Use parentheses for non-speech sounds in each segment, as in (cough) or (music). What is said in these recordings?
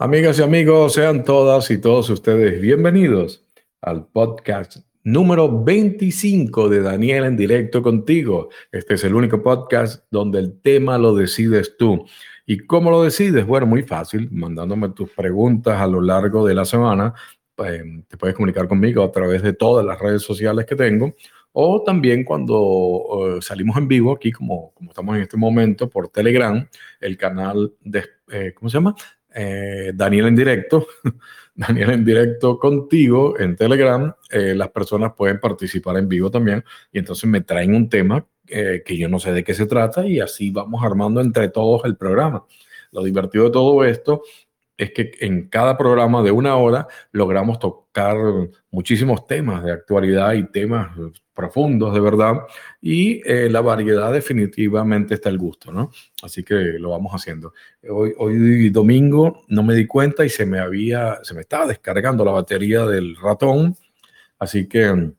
Amigas y amigos, sean todas y todos ustedes bienvenidos al podcast número 25 de Daniel en directo contigo. Este es el único podcast donde el tema lo decides tú. ¿Y cómo lo decides? Bueno, muy fácil, mandándome tus preguntas a lo largo de la semana. Pues, te puedes comunicar conmigo a través de todas las redes sociales que tengo o también cuando eh, salimos en vivo aquí, como, como estamos en este momento, por Telegram, el canal de, eh, ¿cómo se llama? Eh, Daniel en directo, (laughs) Daniel en directo contigo en Telegram, eh, las personas pueden participar en vivo también y entonces me traen un tema eh, que yo no sé de qué se trata y así vamos armando entre todos el programa. Lo divertido de todo esto es que en cada programa de una hora logramos tocar muchísimos temas de actualidad y temas profundos de verdad y eh, la variedad definitivamente está al gusto, ¿no? Así que lo vamos haciendo. Hoy, domingo no me di cuenta y se me había, se me estaba descargando la batería del ratón, así que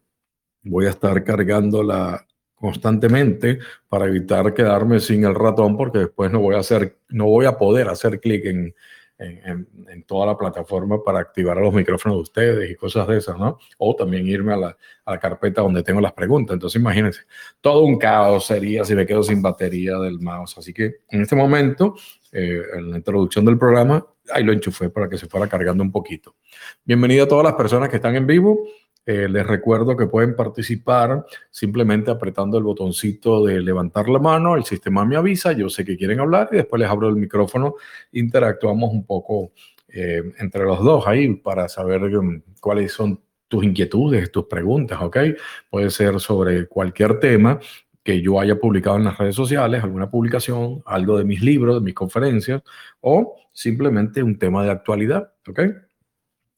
voy a estar cargándola constantemente para evitar quedarme sin el ratón porque después no voy a hacer, no voy a poder hacer clic en en, toda la plataforma para activar a los micrófonos de ustedes y cosas de esas, ¿no? O también irme a la, a la, carpeta donde tengo las preguntas. Entonces, imagínense, todo un caos sería si me quedo sin batería del mouse. Así que en este momento, eh, en la introducción del programa, ahí lo enchufé para que se fuera cargando un poquito. Bienvenido a todas las personas que están en vivo. Eh, les recuerdo que pueden participar simplemente apretando el botoncito de levantar la mano, el sistema me avisa, yo sé que quieren hablar y después les abro el micrófono, interactuamos un poco eh, entre los dos ahí para saber um, cuáles son tus inquietudes, tus preguntas, ¿ok? Puede ser sobre cualquier tema que yo haya publicado en las redes sociales, alguna publicación, algo de mis libros, de mis conferencias, o simplemente un tema de actualidad, ¿ok?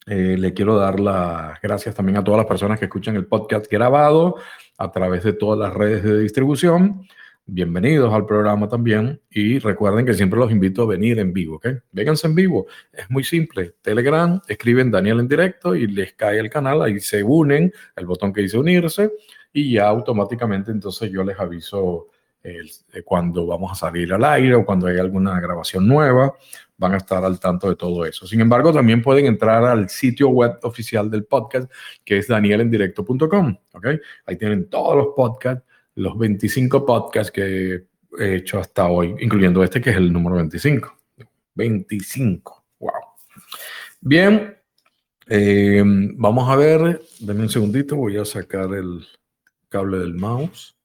Eh, le quiero dar las gracias también a todas las personas que escuchan el podcast grabado a través de todas las redes de distribución. Bienvenidos al programa también y recuerden que siempre los invito a venir en vivo, ¿ok? Vénganse en vivo, es muy simple. Telegram, escriben Daniel en directo y les cae el canal, ahí se unen, el botón que dice unirse y ya automáticamente entonces yo les aviso cuando vamos a salir al aire o cuando hay alguna grabación nueva van a estar al tanto de todo eso. Sin embargo, también pueden entrar al sitio web oficial del podcast, que es danielendirecto.com. ¿okay? Ahí tienen todos los podcasts, los 25 podcasts que he hecho hasta hoy, incluyendo este que es el número 25. 25. Wow. Bien, eh, vamos a ver, denme un segundito, voy a sacar el cable del mouse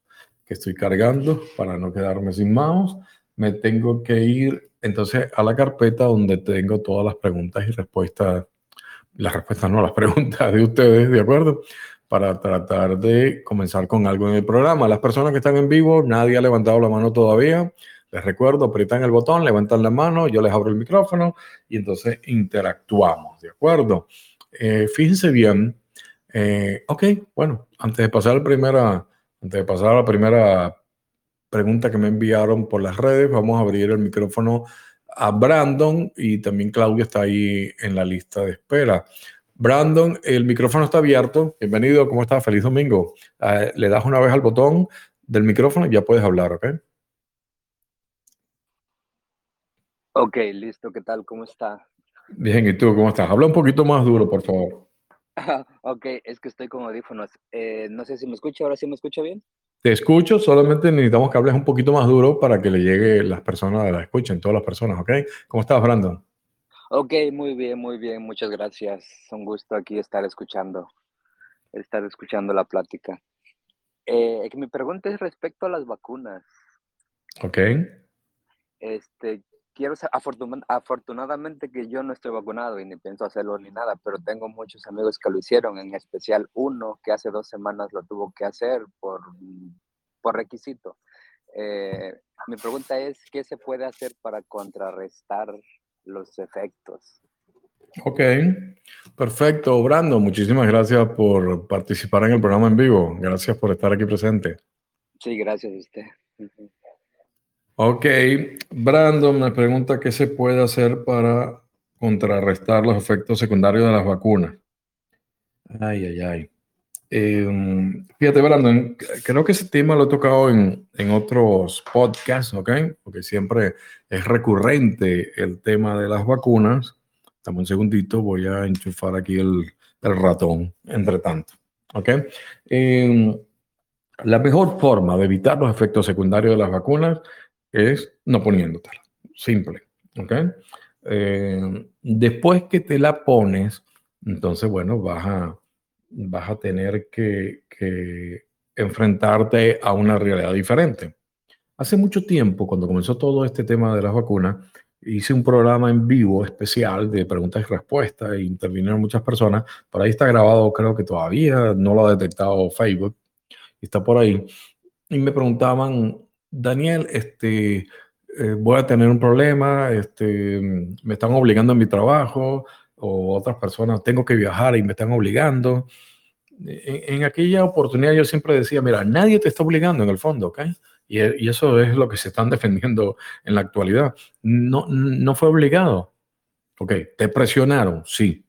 que estoy cargando para no quedarme sin mouse. Me tengo que ir entonces a la carpeta donde tengo todas las preguntas y respuestas, las respuestas no, las (laughs) preguntas de ustedes, ¿de acuerdo? Para tratar de comenzar con algo en el programa. Las personas que están en vivo, nadie ha levantado la mano todavía. Les recuerdo, aprietan el botón, levantan la mano, yo les abro el micrófono y entonces interactuamos, ¿de acuerdo? Eh, fíjense bien, eh, ok, bueno, antes de pasar a la primera, antes de pasar a la primera pregunta que me enviaron por las redes. Vamos a abrir el micrófono a Brandon y también Claudia está ahí en la lista de espera. Brandon, el micrófono está abierto. Bienvenido, ¿cómo estás? Feliz domingo. Ah, le das una vez al botón del micrófono y ya puedes hablar, ¿ok? Ok, listo. ¿Qué tal? ¿Cómo está? Bien, ¿y tú cómo estás? Habla un poquito más duro, por favor. (laughs) ok, es que estoy con audífonos. Eh, no sé si me escucha, ahora sí me escucha bien. Te escucho, solamente necesitamos que hables un poquito más duro para que le llegue las personas, la escuchen, todas las personas, ¿ok? ¿Cómo estás, Brandon? Ok, muy bien, muy bien, muchas gracias. Un gusto aquí estar escuchando, estar escuchando la plática. Eh, mi pregunta es respecto a las vacunas. Ok. Este, quiero afortunadamente que yo no estoy vacunado y ni pienso hacerlo ni nada, pero tengo muchos amigos que lo hicieron, en especial uno que hace dos semanas lo tuvo que hacer por, por requisito. Eh, mi pregunta es, ¿qué se puede hacer para contrarrestar los efectos? Ok, perfecto. Brando, muchísimas gracias por participar en el programa en vivo. Gracias por estar aquí presente. Sí, gracias a usted. Ok, Brandon me pregunta qué se puede hacer para contrarrestar los efectos secundarios de las vacunas. Ay, ay, ay. Em, fíjate, Brandon, creo que ese tema lo he tocado en, en, otros podcasts, ¿ok? Porque siempre es recurrente el tema de las vacunas. Dame un segundito, voy a enchufar aquí el, el ratón, entre tanto. ¿Ok? Em, la mejor forma de evitar los efectos secundarios de las vacunas es no poniéndotelas. Simple. ¿Ok? Em, después que te la pones, entonces, bueno, vas a, vas a tener que, que enfrentarte a una realidad diferente. Hace mucho tiempo, cuando comenzó todo este tema de las vacunas, hice un programa en vivo especial de preguntas y respuestas e intervinieron muchas personas. Por ahí está grabado, creo que todavía no lo ha detectado Facebook, está por ahí. Y me preguntaban, Daniel, este, eh, voy a tener un problema, este, me están obligando en mi trabajo, o otras personas, tengo que viajar y me están obligando. En, aquella oportunidad yo siempre decía, mira, nadie te está obligando en el fondo, ¿ok? Y, eso es lo que se están (laughs) defendiendo en la actualidad. No, no fue obligado. Ok, te presionaron, sí.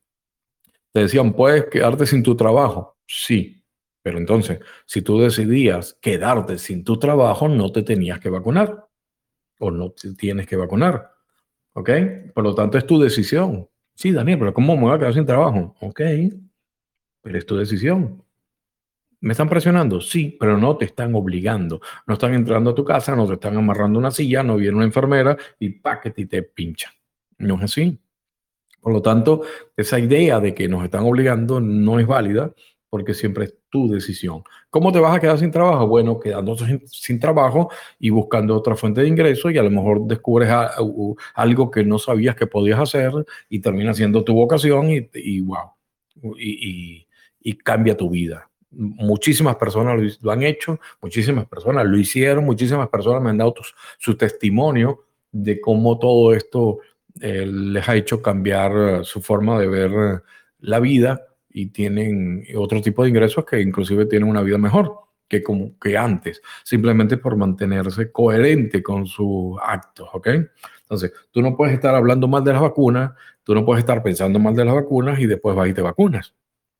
Te decían, puedes quedarte sin tu trabajo, sí. Pero entonces, si tú decidías quedarte sin tu trabajo, no te tenías que vacunar o no tienes que vacunar. ¿Ok? Por lo tanto, es tu decisión. Sí, Daniel, pero ¿cómo me voy a quedar sin trabajo? Ok, pero es tu decisión. ¿Me están presionando? Sí, pero no te están obligando. No están entrando a tu casa, no te están amarrando una silla, no viene una enfermera y paquete y te pincha. No es así. Por lo tanto, esa idea de que nos están obligando no es válida porque siempre es tu decisión. ¿Cómo te vas a quedar sin trabajo? Bueno, quedándote sin, trabajo y buscando otra fuente de ingreso y a lo mejor descubres algo que no sabías que podías hacer y termina siendo tu vocación y, wow, y cambia tu vida muchísimas personas lo, han hecho, muchísimas personas lo hicieron, muchísimas personas me han dado su testimonio de cómo todo esto eh, les ha hecho cambiar eh, su forma de ver eh, la vida y tienen otro tipo de ingresos que inclusive tienen una vida mejor que, como, que antes, simplemente por mantenerse coherente con sus actos, ¿ok? Entonces, tú no puedes estar hablando mal de las vacunas, tú no puedes estar pensando mal de las vacunas y después vas y te vacunas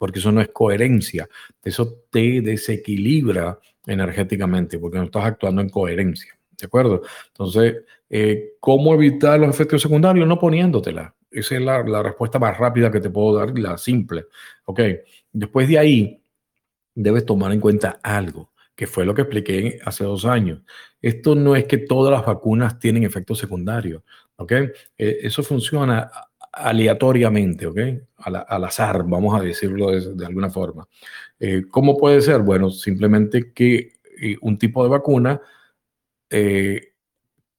porque eso no es coherencia. Eso te desequilibra energéticamente, porque no estás actuando en coherencia. ¿De acuerdo? Entonces, eh, ¿cómo evitar los efectos secundarios? No poniéndotela. Esa es la, respuesta más rápida que te puedo dar, la simple. Ok. Después de ahí, debes tomar en cuenta algo, que fue lo que expliqué hace dos años. Esto no es que todas las vacunas tienen efectos secundarios. Ok. Eh, eso funciona aleatoriamente, ¿ok? Al, azar, vamos a decirlo de, alguna forma. Eh, ¿Cómo puede ser? Bueno, simplemente que eh, un tipo de vacuna eh,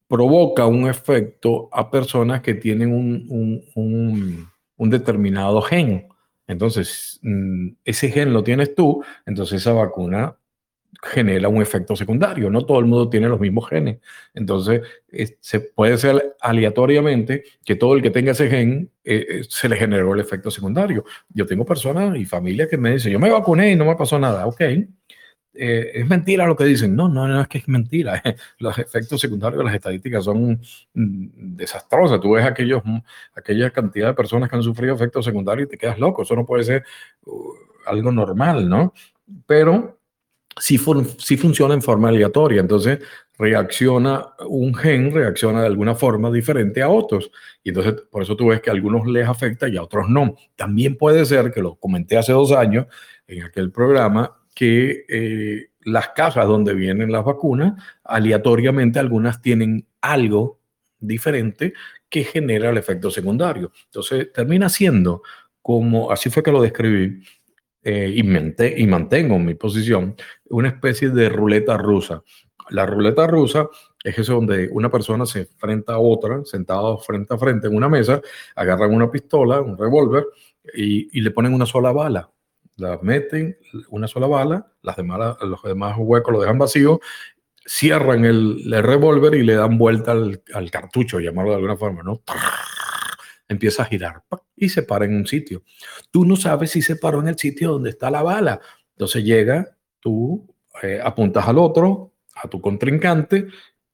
provoca un efecto a personas que tienen un, un determinado gen. Entonces, mm, ese gen lo tienes tú, entonces esa vacuna genera un efecto secundario. No todo el mundo tiene los mismos genes. Entonces, se puede ser aleatoriamente que todo el que tenga ese gen eh, eh, se le generó el efecto secundario. Yo tengo personas y familias que me dicen, yo me vacuné y no me pasó nada. Ok. Eh, es mentira lo que dicen. No, no, no es que es mentira. (laughs) Los efectos secundarios de las estadísticas son mm, desastrosas. Tú ves aquellos, mm, aquella cantidad de personas que han sufrido efectos secundarios y te quedas loco. Eso no puede ser uh, algo normal, ¿no? Pero si funciona en forma aleatoria. Entonces, reacciona, un gen reacciona de alguna forma diferente a otros. Y entonces, por eso tú ves que a algunos les afecta y a otros no. También puede ser, que lo comenté hace dos años en aquel programa, que eh, las cajas donde vienen las vacunas, aleatoriamente algunas tienen algo diferente que genera el efecto secundario. Entonces, termina siendo como, así fue que lo describí, eh, y, y mantengo mi posición, una especie de ruleta rusa. La ruleta rusa es eso donde una persona se enfrenta a otra, sentado frente a frente en una mesa, agarran una pistola, un revólver y, le ponen una sola bala. La meten una sola bala, las demás, los demás huecos los dejan vacíos, cierran el, revólver y le dan vuelta al, al, cartucho, llamarlo de alguna forma, ¿no? empieza a girar y se para en un sitio. Tú no sabes si se paró en el sitio donde está la bala. Entonces llega, tú eh, apuntas al otro, a tu contrincante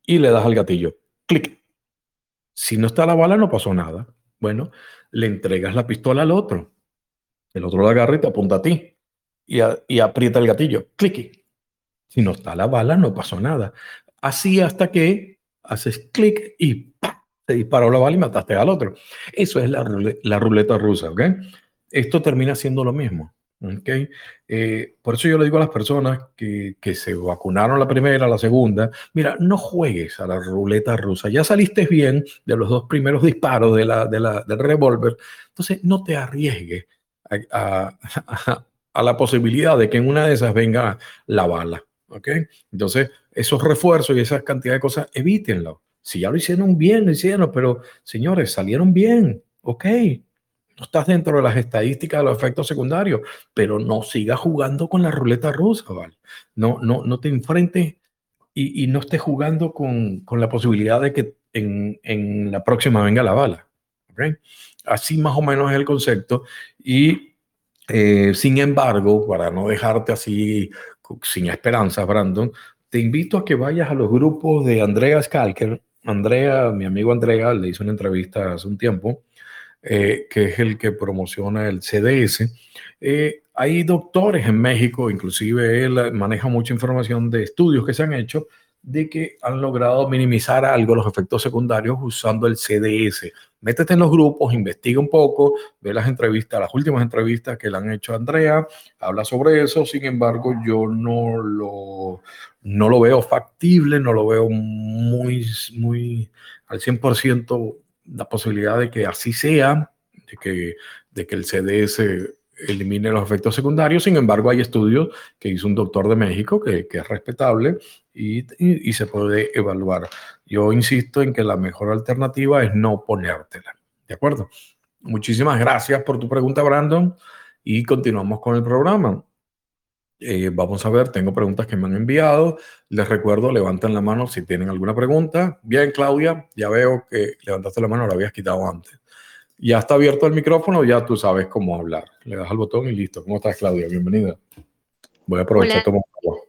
y le das al gatillo. Clic. Si no está la bala, no pasó nada. Bueno, le entregas la pistola al otro. El otro la agarra y te apunta a ti. Y, y aprieta el gatillo. Clic. Si no está la bala, no pasó nada. Así hasta que haces clic y te disparó la bala y mataste al otro. Eso es la, la ruleta rusa, ¿ok? Esto termina siendo lo mismo. ¿okay? Eh, por eso yo le digo a las personas que, que, se vacunaron la primera, la segunda, mira, no juegues a la ruleta rusa. Ya saliste bien de los dos primeros disparos de la, de la, del revólver, entonces no te arriesgues a, (laughs) a, la posibilidad de que en una de esas venga la bala. ¿okay? Entonces, esos refuerzos y esa cantidad de cosas, evítenlo. Si ya lo hicieron bien, lo hicieron, pero señores, salieron bien, ok. No estás dentro de las estadísticas de los efectos secundarios, pero no sigas jugando con la ruleta rusa, ¿vale? No, no, no te enfrentes y, y no estés jugando con, con, la posibilidad de que en, en, la próxima venga la bala. ¿okay? Así más o menos es el concepto. Y eh, sin embargo, para no dejarte así sin esperanza, Brandon, te invito a que vayas a los grupos de Andrea Skalker Andrea, mi amigo Andrea, le hizo una entrevista hace un tiempo, eh, que es el que promociona el CDS. Eh, hay doctores en México, inclusive él maneja mucha información de estudios que se han hecho de que han logrado minimizar algo los efectos secundarios usando el CDS. Métete en los grupos, investiga un poco, ve las entrevistas, las últimas entrevistas que le han hecho a Andrea, habla sobre eso, sin embargo yo no lo, no lo veo factible, no lo veo muy, muy al 100% la posibilidad de que así sea, de que, de que el CDS elimine los efectos secundarios. Sin embargo, hay estudios que hizo un doctor de México que, es respetable y, se puede evaluar. Yo insisto en que la mejor alternativa es no ponértela. ¿De acuerdo? Muchísimas gracias por tu pregunta, Brandon, y continuamos con el programa. Eh, vamos a ver, tengo preguntas que me han enviado. Les recuerdo, levanten la mano si tienen alguna pregunta. Bien, Claudia, ya veo que levantaste la mano, la habías quitado antes. Ya está abierto el micrófono, ya tú sabes cómo hablar. Le das al botón y listo. ¿Cómo estás, Claudia? Bienvenida. Voy a aprovechar tomar agua.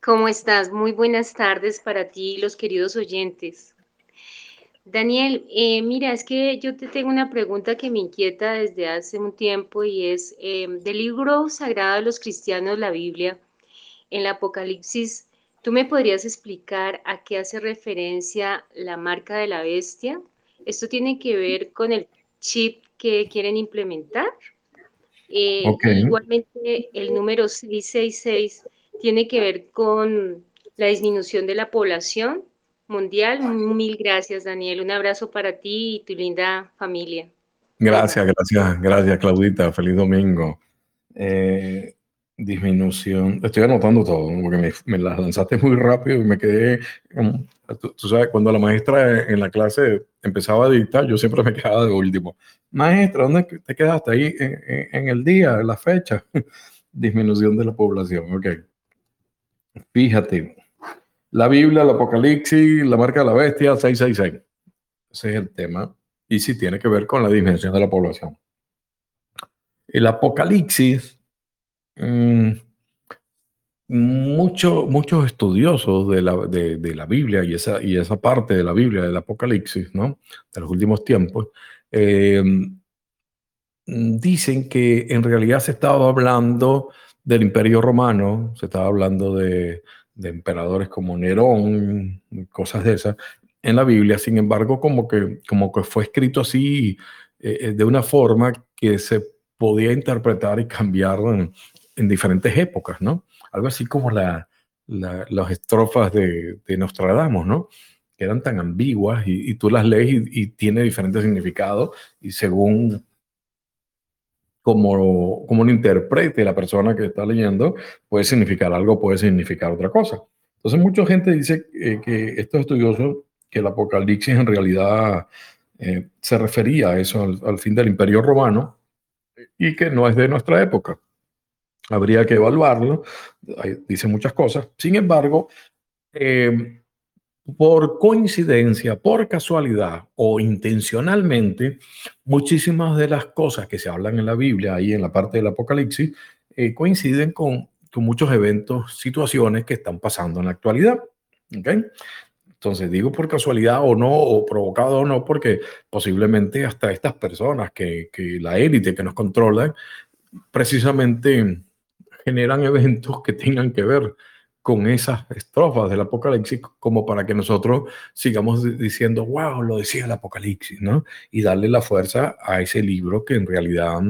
¿Cómo estás? Muy buenas tardes para ti y los queridos oyentes. Daniel, eh, mira, es que yo te tengo una pregunta que me inquieta desde hace un tiempo y es eh, del libro sagrado de los cristianos, la Biblia, en el Apocalipsis, ¿tú me podrías explicar a qué hace referencia la marca de la bestia? ¿Esto tiene que ver con el chip que quieren implementar? Eh, okay. Igualmente, el número 666 tiene que ver con la disminución de la población mundial. Mil gracias, Daniel. Un abrazo para ti y tu linda familia. Gracias, gracias, gracias, Claudita. Feliz domingo. Eh, disminución. Estoy anotando todo, porque me, las lanzaste muy rápido y me quedé. Tú, sabes, cuando la maestra en la clase empezaba a dictar, yo siempre me quedaba de último. Maestra, ¿dónde te quedaste? Ahí en, el día, en la fecha. (laughs) Disminución de la población, ok. Fíjate, la Biblia, el Apocalipsis, la marca de la bestia, 666. Ese es el tema. Y sí tiene que ver con la dimensión de la población. El Apocalipsis, mucho, muchos estudiosos de la, de, la Biblia y esa, y esa parte de la Biblia, del Apocalipsis, ¿no? de los últimos tiempos, eh, dicen que en realidad se estaba hablando del Imperio Romano, se estaba hablando de, emperadores como Nerón, cosas de esas, en la Biblia. Sin embargo, como que, como que fue escrito así eh, de una forma que se podía interpretar y cambiar en, en diferentes épocas, ¿no? Algo así como la, la, las estrofas de, de, Nostradamus, ¿no? Que eran tan ambiguas y, y tú las lees y, tiene diferentes significados y según como, como lo interprete la persona que está leyendo, puede significar algo, puede significar otra cosa. Entonces, mucha gente dice eh, que estos estudiosos, que el Apocalipsis en realidad eh, se refería a eso, al, fin del Imperio Romano, y que no es de nuestra época. Habría que evaluarlo, dice muchas cosas. Sin embargo, eh, por coincidencia, por casualidad o intencionalmente, muchísimas de las cosas que se hablan en la Biblia, ahí en la parte del Apocalipsis, eh, coinciden con, con, muchos eventos, situaciones que están pasando en la actualidad. ¿okay? Entonces, digo por casualidad o no, o provocado o no, porque posiblemente hasta estas personas que, que la élite que nos controlan, precisamente generan eventos que tengan que ver con esas estrofas del Apocalipsis como para que nosotros sigamos diciendo, wow, lo decía el Apocalipsis, ¿no? Y darle la fuerza a ese libro que en realidad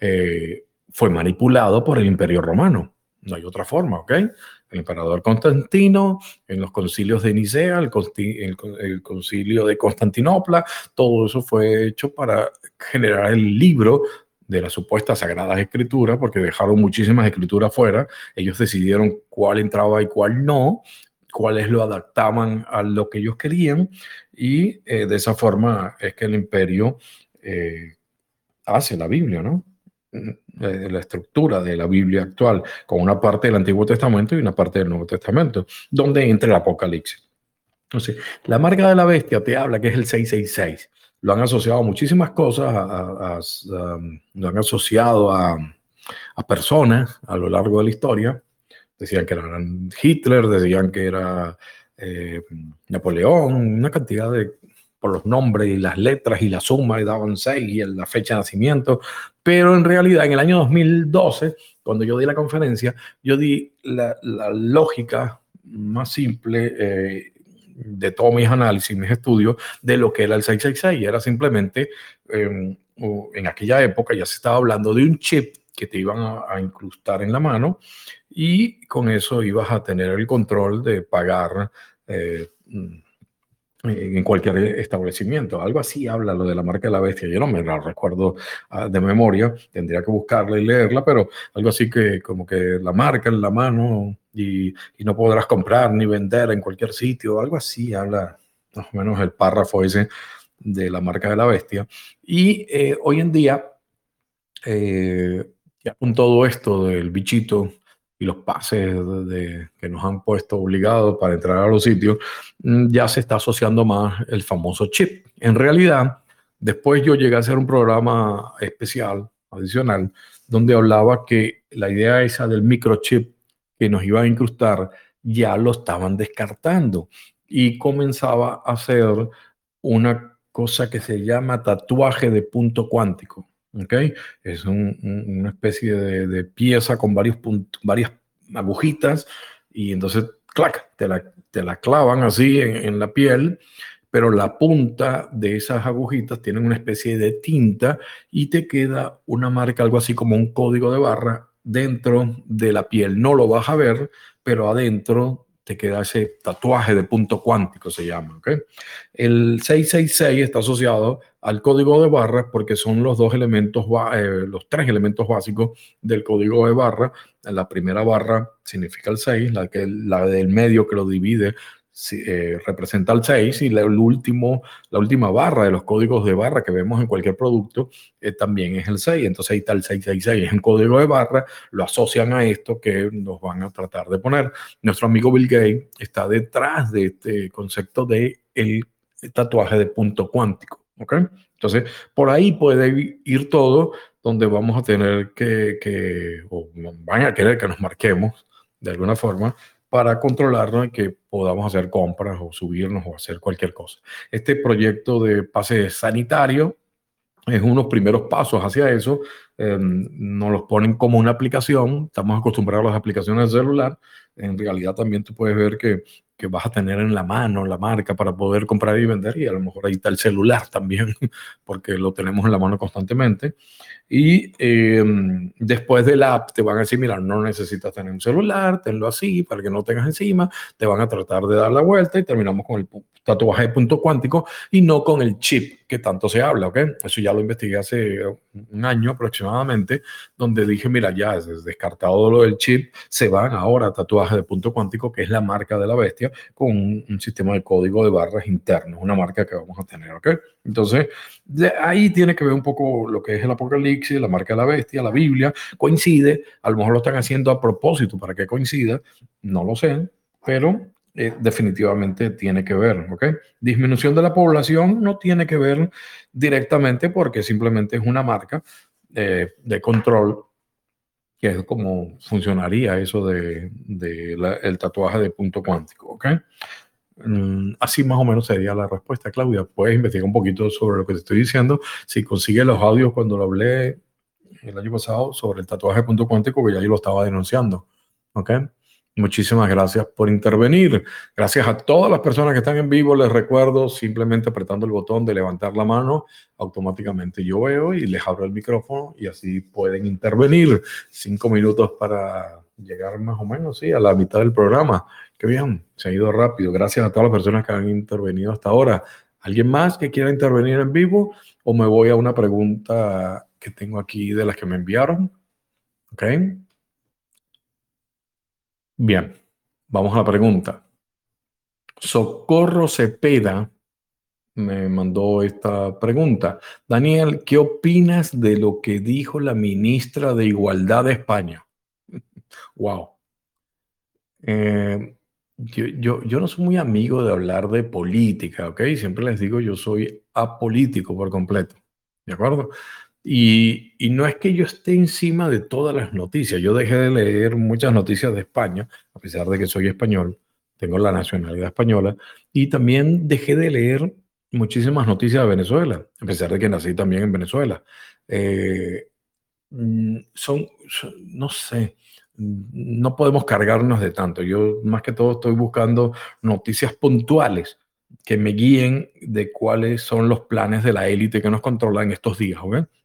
eh, fue manipulado por el Imperio Romano. No hay otra forma, ¿ok? El emperador Constantino, en los concilios de Nicea, el, el, concilio de Constantinopla, todo eso fue hecho para generar el libro de las supuestas sagradas escrituras, porque dejaron muchísimas escrituras fuera, ellos decidieron cuál entraba y cuál no, cuáles lo adaptaban a lo que ellos querían, y eh, de esa forma es que el imperio eh, hace la Biblia, ¿no? Eh, la estructura de la Biblia actual, con una parte del Antiguo Testamento y una parte del Nuevo Testamento, donde entra el Apocalipsis. Entonces, la marca de la bestia te habla que es el 666 lo han asociado a muchísimas cosas, lo han asociado a, personas a lo largo de la historia. Decían que eran Hitler, decían que era eh, Napoleón, una cantidad de, por los nombres y las letras y la suma, y daban seis y la fecha de nacimiento. Pero en realidad, en el año 2012, cuando yo di la conferencia, yo di la, lógica más simple eh, de todos mis análisis, mis estudios, de lo que era el 666. Era simplemente, em, en aquella época ya se estaba hablando de un chip que te iban a, incrustar en la mano y con eso ibas a tener el control de pagar eh, en cualquier establecimiento. Algo así habla lo de la marca de la bestia. Yo no me la recuerdo ah, de memoria, tendría que buscarla y leerla, pero algo así que como que la marca en la mano y, no podrás comprar ni vender en cualquier sitio, algo así habla más o menos el párrafo ese de la marca de la bestia. Y eh, hoy en día, eh, con todo esto del bichito y los pases de, que nos han puesto obligados para entrar a los sitios, mm, ya se está asociando más el famoso chip. En realidad, después yo llegué a hacer un programa especial, adicional, donde hablaba que la idea esa del microchip que nos iba a incrustar ya lo estaban descartando y comenzaba a hacer una cosa que se llama tatuaje de punto cuántico. ¿okay? Es una especie de, pieza con varios varias agujitas y entonces, clac, te la, te la clavan así en, la piel, pero la punta de esas agujitas tienen una especie de tinta y te queda una marca, algo así como un código de barra dentro de la piel. No lo vas a ver, pero adentro te queda ese tatuaje de punto cuántico, se llama. ¿okay? El 666 está asociado al código de barras porque son los dos elementos, eh, los tres elementos básicos del código de barra. La primera barra significa el 6, la, que, la del medio que lo divide eh, representa el 6 y la, el último, la última barra de los códigos de barra que vemos en cualquier producto eh, también es el 6. Entonces ahí está el 666, es un código de barra, lo asocian a esto que nos van a tratar de poner. Nuestro amigo Bill Gates está detrás de este concepto de el tatuaje de punto cuántico. ¿Ok? Entonces, por ahí puede ir todo donde vamos a tener que, o van a querer que nos marquemos de alguna forma para controlarnos y que podamos hacer compras o subirnos o hacer cualquier cosa. Este proyecto de pase sanitario es unos primeros pasos hacia eso. Em, nos los ponen como una aplicación. Estamos acostumbrados a las aplicaciones de celular. En realidad también tú puedes ver que, que vas a tener en la mano la marca para poder comprar y vender y a lo mejor ahí está el celular también (laughs) porque lo tenemos en la mano constantemente. Y em, después del app te van a decir, mira, no necesitas tener un celular, tenlo así para que no tengas encima, te van a tratar de dar la vuelta y terminamos con el tatuaje de punto cuántico y no con el chip que tanto se habla, ¿ok? Eso ya lo investigué hace un año aproximadamente, donde dije, mira, ya es descartado lo del chip, se van ahora a tatuaje de punto cuántico, que es la marca de la bestia, con un, sistema de código de barras interno, una marca que vamos a tener, ¿ok? Entonces, de ahí tiene que ver un poco lo que es el apocalipsis, la marca de la bestia, la Biblia, coincide, a lo mejor lo están haciendo a propósito para que coincida, no lo sé, pero eh, definitivamente tiene que ver, ¿ok? Disminución de la población no tiene que ver directamente porque simplemente es una marca eh, de control, que es como funcionaría eso de, el tatuaje de punto cuántico, ¿ok? Mm, así más o menos sería la respuesta, Claudia. Puedes investigar un poquito sobre lo que te estoy diciendo. Si consigues los audios cuando lo hablé el año pasado sobre el tatuaje de punto cuántico, que ya yo lo estaba denunciando. ¿Ok? Muchísimas gracias por intervenir. Gracias a todas las personas que están en vivo. Les recuerdo simplemente apretando el botón de levantar la mano, automáticamente yo veo y les abro el micrófono y así pueden intervenir. Cinco minutos para llegar más o menos sí, a la mitad del programa. Qué bien, se ha ido rápido. Gracias a todas las personas que han intervenido hasta ahora. ¿Alguien más que quiera intervenir en vivo? ¿O me voy a una pregunta que tengo aquí de las que me enviaron? ¿Ok? Bien, vamos a la pregunta. Socorro Cepeda me mandó esta pregunta. Daniel, ¿qué opinas de lo que dijo la ministra de Igualdad de España? (laughs) wow. Eh, yo, yo, no soy muy amigo de hablar de política, ¿ok? Siempre les digo, yo soy apolítico por completo, ¿de acuerdo? Y, no es que yo esté encima de todas las noticias. Yo dejé de leer muchas noticias de España, a pesar de que soy español, tengo la nacionalidad española, y también dejé de leer muchísimas noticias de Venezuela, a pesar de que nací también en Venezuela. Eh, mm, son, no sé, no podemos cargarnos de tanto. Yo más que todo estoy buscando noticias puntuales que me guíen de cuáles son los planes de la élite que nos controla en estos días.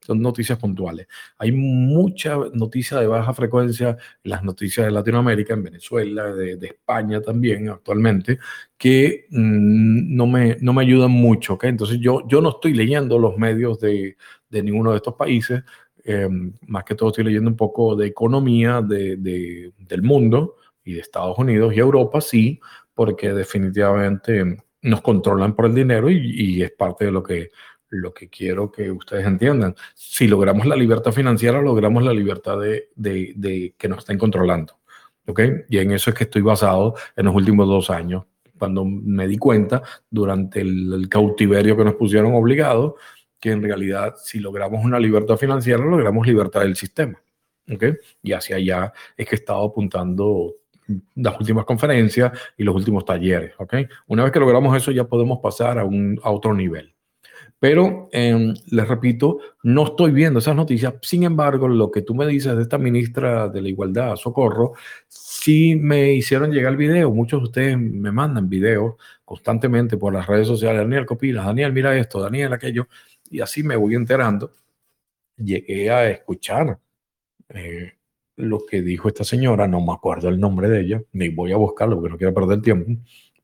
Son noticias puntuales. Hay mucha noticia de baja frecuencia en las noticias de Latinoamérica, en Venezuela, de, España también actualmente, que mm, no, me, no me ayudan mucho. ¿okay? Entonces yo, yo no estoy leyendo los medios de, de ninguno de estos países. Em, más que todo estoy leyendo un poco de economía de, de, del mundo y de Estados Unidos y Europa, sí, porque definitivamente nos controlan por el dinero y, es parte de lo que, lo que quiero que ustedes entiendan. Si logramos la libertad financiera, logramos la libertad de, que nos estén controlando. ¿ok? Y en eso es que estoy basado en los últimos dos años, cuando me di cuenta durante el, cautiverio que nos pusieron obligados, que en realidad si logramos una libertad financiera, logramos libertad del sistema. ¿ok? Y hacia allá es que he estado apuntando las últimas conferencias y los últimos talleres. ¿ok? Una vez que logramos eso, ya podemos pasar a, un, a otro nivel. Pero em, les repito, no estoy viendo esas noticias. Sin embargo, lo que tú me dices de esta ministra de la Igualdad, Socorro, sí me hicieron llegar el video. Muchos de ustedes me mandan videos constantemente por las redes sociales. Daniel Copila, Daniel, mira esto, Daniel, aquello. Y así me voy enterando. Llegué a escuchar eh, lo que dijo esta señora, no me acuerdo el nombre de ella, ni voy a buscarlo porque no quiero perder tiempo,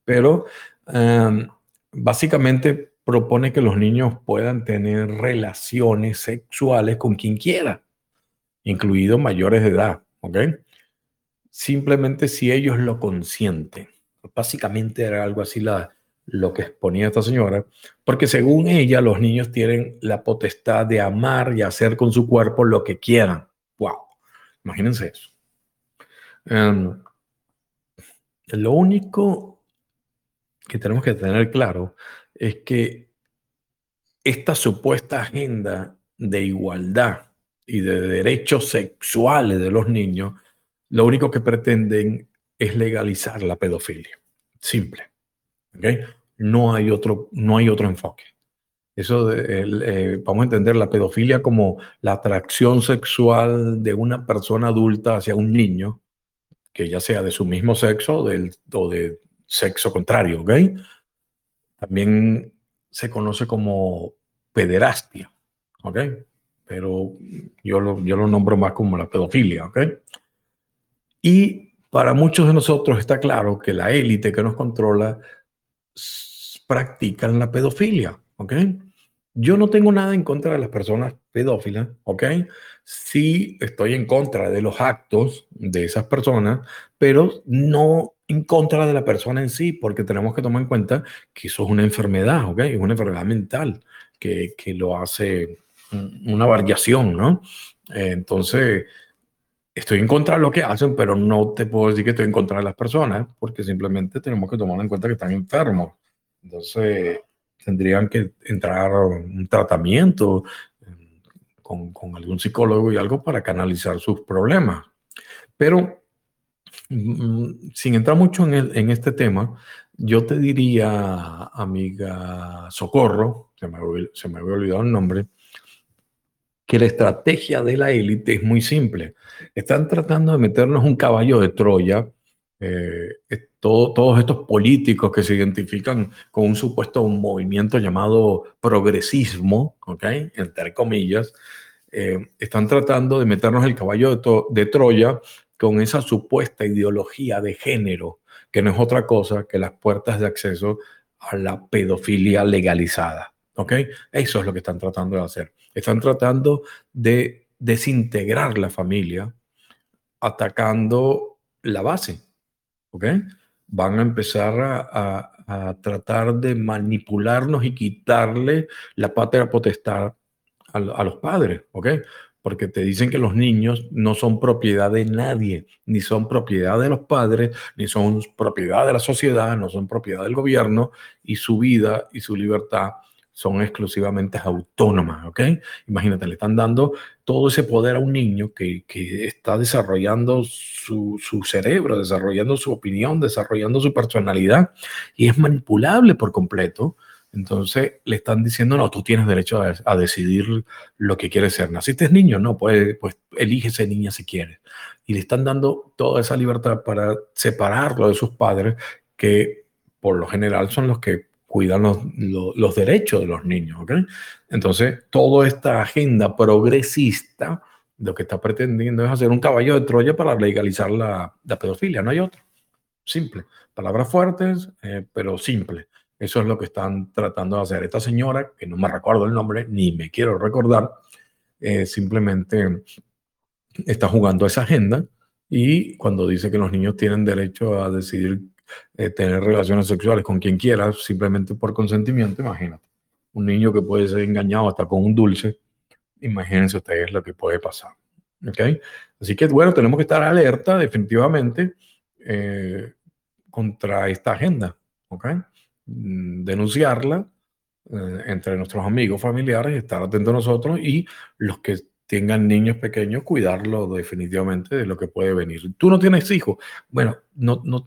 pero em, básicamente propone que los niños puedan tener relaciones sexuales con quien quiera, incluidos mayores de edad, ¿ok? Simplemente si ellos lo consienten. Básicamente era algo así lo que exponía esta señora, porque según ella los niños tienen la potestad de amar y hacer con su cuerpo lo que quieran. ¡Wow! Imagínense eso. Em, lo único que tenemos que tener claro es que esta supuesta agenda de igualdad y de derechos sexuales de los niños, lo único que pretenden es legalizar la pedofilia. Simple. No, hay otro, no hay otro enfoque. Eso, eh, vamos a entender la pedofilia como la atracción sexual de una persona adulta hacia un niño, que ya sea de su mismo sexo o de sexo contrario, ¿ok? También se conoce como pederastia, ¿ok? Pero yo lo, yo lo nombro más como la pedofilia, ¿ok? Y para muchos de nosotros está claro que la élite que nos controla practican la pedofilia, ¿ok? Yo no tengo nada en contra de las personas pedófilas, ¿ok? Sí estoy en contra de los actos de esas personas, pero no en contra de la persona en sí, porque tenemos que tomar en cuenta que eso es una enfermedad, ¿ok? Es una enfermedad mental que, que lo hace una variación, ¿no? entonces, estoy en contra de lo que hacen, pero no te puedo decir que estoy en contra de las personas, porque simplemente tenemos que tomar en cuenta que están enfermos. Entonces, tendrían que entrar un tratamiento con, con, algún psicólogo y algo para canalizar sus problemas. Pero mm, sin entrar mucho en, en este tema, yo te diría, amiga Socorro, se me, se me había olvidado el nombre, que la estrategia de la élite es muy simple. Están tratando de meternos un caballo de Troya eh, todos estos políticos que se identifican con un supuesto movimiento llamado progresismo, ¿ok? Entre comillas, eh, están tratando de meternos el caballo de, de Troya con esa supuesta ideología de género, que no es otra cosa que las puertas de acceso a la pedofilia legalizada. ¿Ok? Eso es lo que están tratando de hacer. Están tratando de desintegrar la familia atacando la base. ¿Ok? Van a empezar a, tratar de manipularnos y quitarle la patria potestad a, a los padres. ¿Ok? porque te dicen que los niños no son propiedad de nadie, ni son propiedad de los padres, ni son propiedad de la sociedad, no son propiedad del gobierno, y su vida y su libertad son exclusivamente autónomas, ¿ok? Imagínate, le están dando todo ese poder a un niño que, que está desarrollando su, su, cerebro, desarrollando su opinión, desarrollando su personalidad, y es manipulable por completo entonces le están diciendo, no, tú tienes derecho a, decidir lo que quieres ser. ¿Naciste niño? No, pues, pues elige ese niña si quieres. Y le están dando toda esa libertad para separarlo de sus padres, que por lo general son los que cuidan los, los, derechos de los niños. ¿okay? Entonces, toda esta agenda progresista lo que está pretendiendo es hacer un caballo de Troya para legalizar la, la pedofilia, no hay otro. Simple. Palabras fuertes, eh, pero simple. Eso es lo que están tratando de hacer. Esta señora, que no me recuerdo el nombre, ni me quiero recordar, eh, simplemente está jugando esa agenda y cuando dice que los niños tienen derecho a decidir eh, tener relaciones sexuales con quien quiera, simplemente por consentimiento, imagínate. Un niño que puede ser engañado hasta con un dulce, imagínense ustedes lo que puede pasar. ¿Okay? Así que, bueno, tenemos que estar alerta definitivamente eh, contra esta agenda. ¿okay? Mm, denunciarla eh, entre nuestros amigos, familiares, estar atentos a nosotros y los que tengan niños pequeños, cuidarlo definitivamente de lo que puede venir. Tú no tienes hijos, bueno, no, no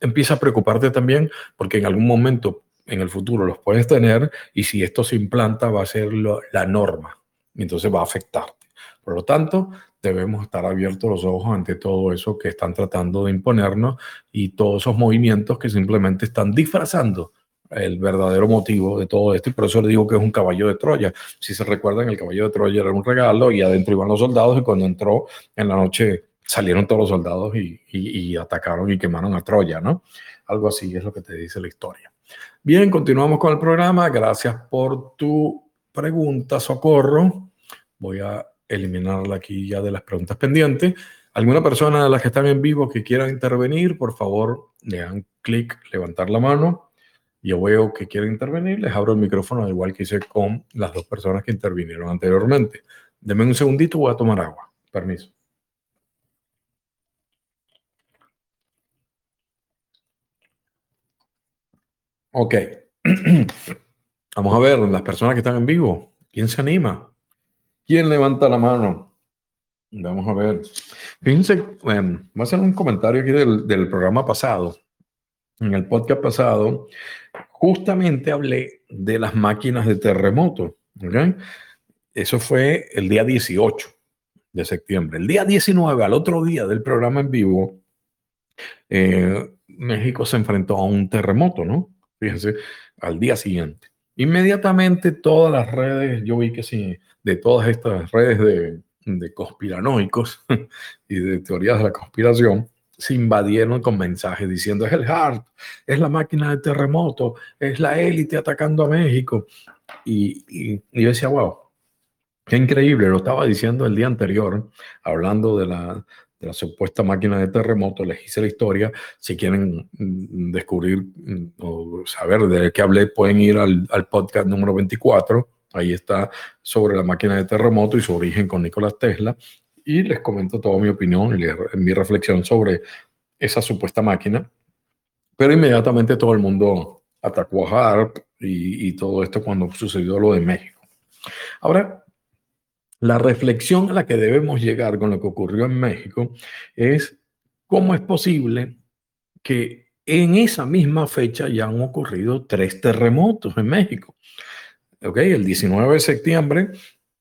empieza a preocuparte también porque en algún momento en el futuro los puedes tener y si esto se implanta va a ser la norma y entonces va a afectarte. Por lo tanto, debemos estar abiertos los ojos ante todo eso que están tratando de imponernos y todos esos movimientos que simplemente están disfrazando el verdadero motivo de todo esto y por eso le digo que es un caballo de Troya. Si se recuerdan, el caballo de Troya era un regalo y adentro iban los soldados y cuando entró en la noche salieron todos los soldados y, y atacaron y quemaron a Troya, ¿no? Algo así es lo que te dice la historia. Bien, continuamos con el programa. Gracias por tu pregunta, Socorro. Voy a eliminarla aquí ya de las preguntas pendientes. ¿Alguna persona de las que están en vivo que quiera intervenir, por favor, le dan clic, levantar la mano. Yo veo que quieren intervenir, les abro el micrófono, igual que hice con las dos personas que intervinieron anteriormente. Denme un segundito, voy a tomar agua. Permiso. Ok. (clears throat) Vamos a ver, las personas que están en vivo, ¿quién se anima? ¿Quién levanta la mano? Vamos a ver. Fíjense, voy a hacer un comentario aquí del, programa pasado. En el podcast pasado, justamente hablé de las máquinas de terremoto. Eso fue el día 18 de septiembre. El día 19, al otro día del programa en vivo, eh, México se enfrentó a un terremoto, ¿no? Fíjense, al día siguiente. Inmediatamente todas las redes, yo vi que sí, de todas estas redes de, de conspiranoicos (laughs) y de teorías de la conspiración, se invadieron con mensajes diciendo es el HART, es la máquina de terremoto, es la élite atacando a México. Y, y, y, yo decía, wow, qué increíble, lo estaba diciendo el día anterior, hablando de la, de la supuesta máquina de terremoto, les hice la historia. Si quieren mm, descubrir mm, o saber de qué hablé, pueden ir al, al, podcast número 24. Ahí está sobre la máquina de terremoto y su origen con Nicolás Tesla. Y les comento toda mi opinión y mi reflexión sobre esa supuesta máquina. Pero inmediatamente todo el mundo atacó a HARP y, y todo esto cuando sucedió lo de México. Ahora, la reflexión a la que debemos llegar con lo que ocurrió en México es cómo es posible que en esa misma fecha ya han ocurrido tres terremotos en México. Okay, el 19 de septiembre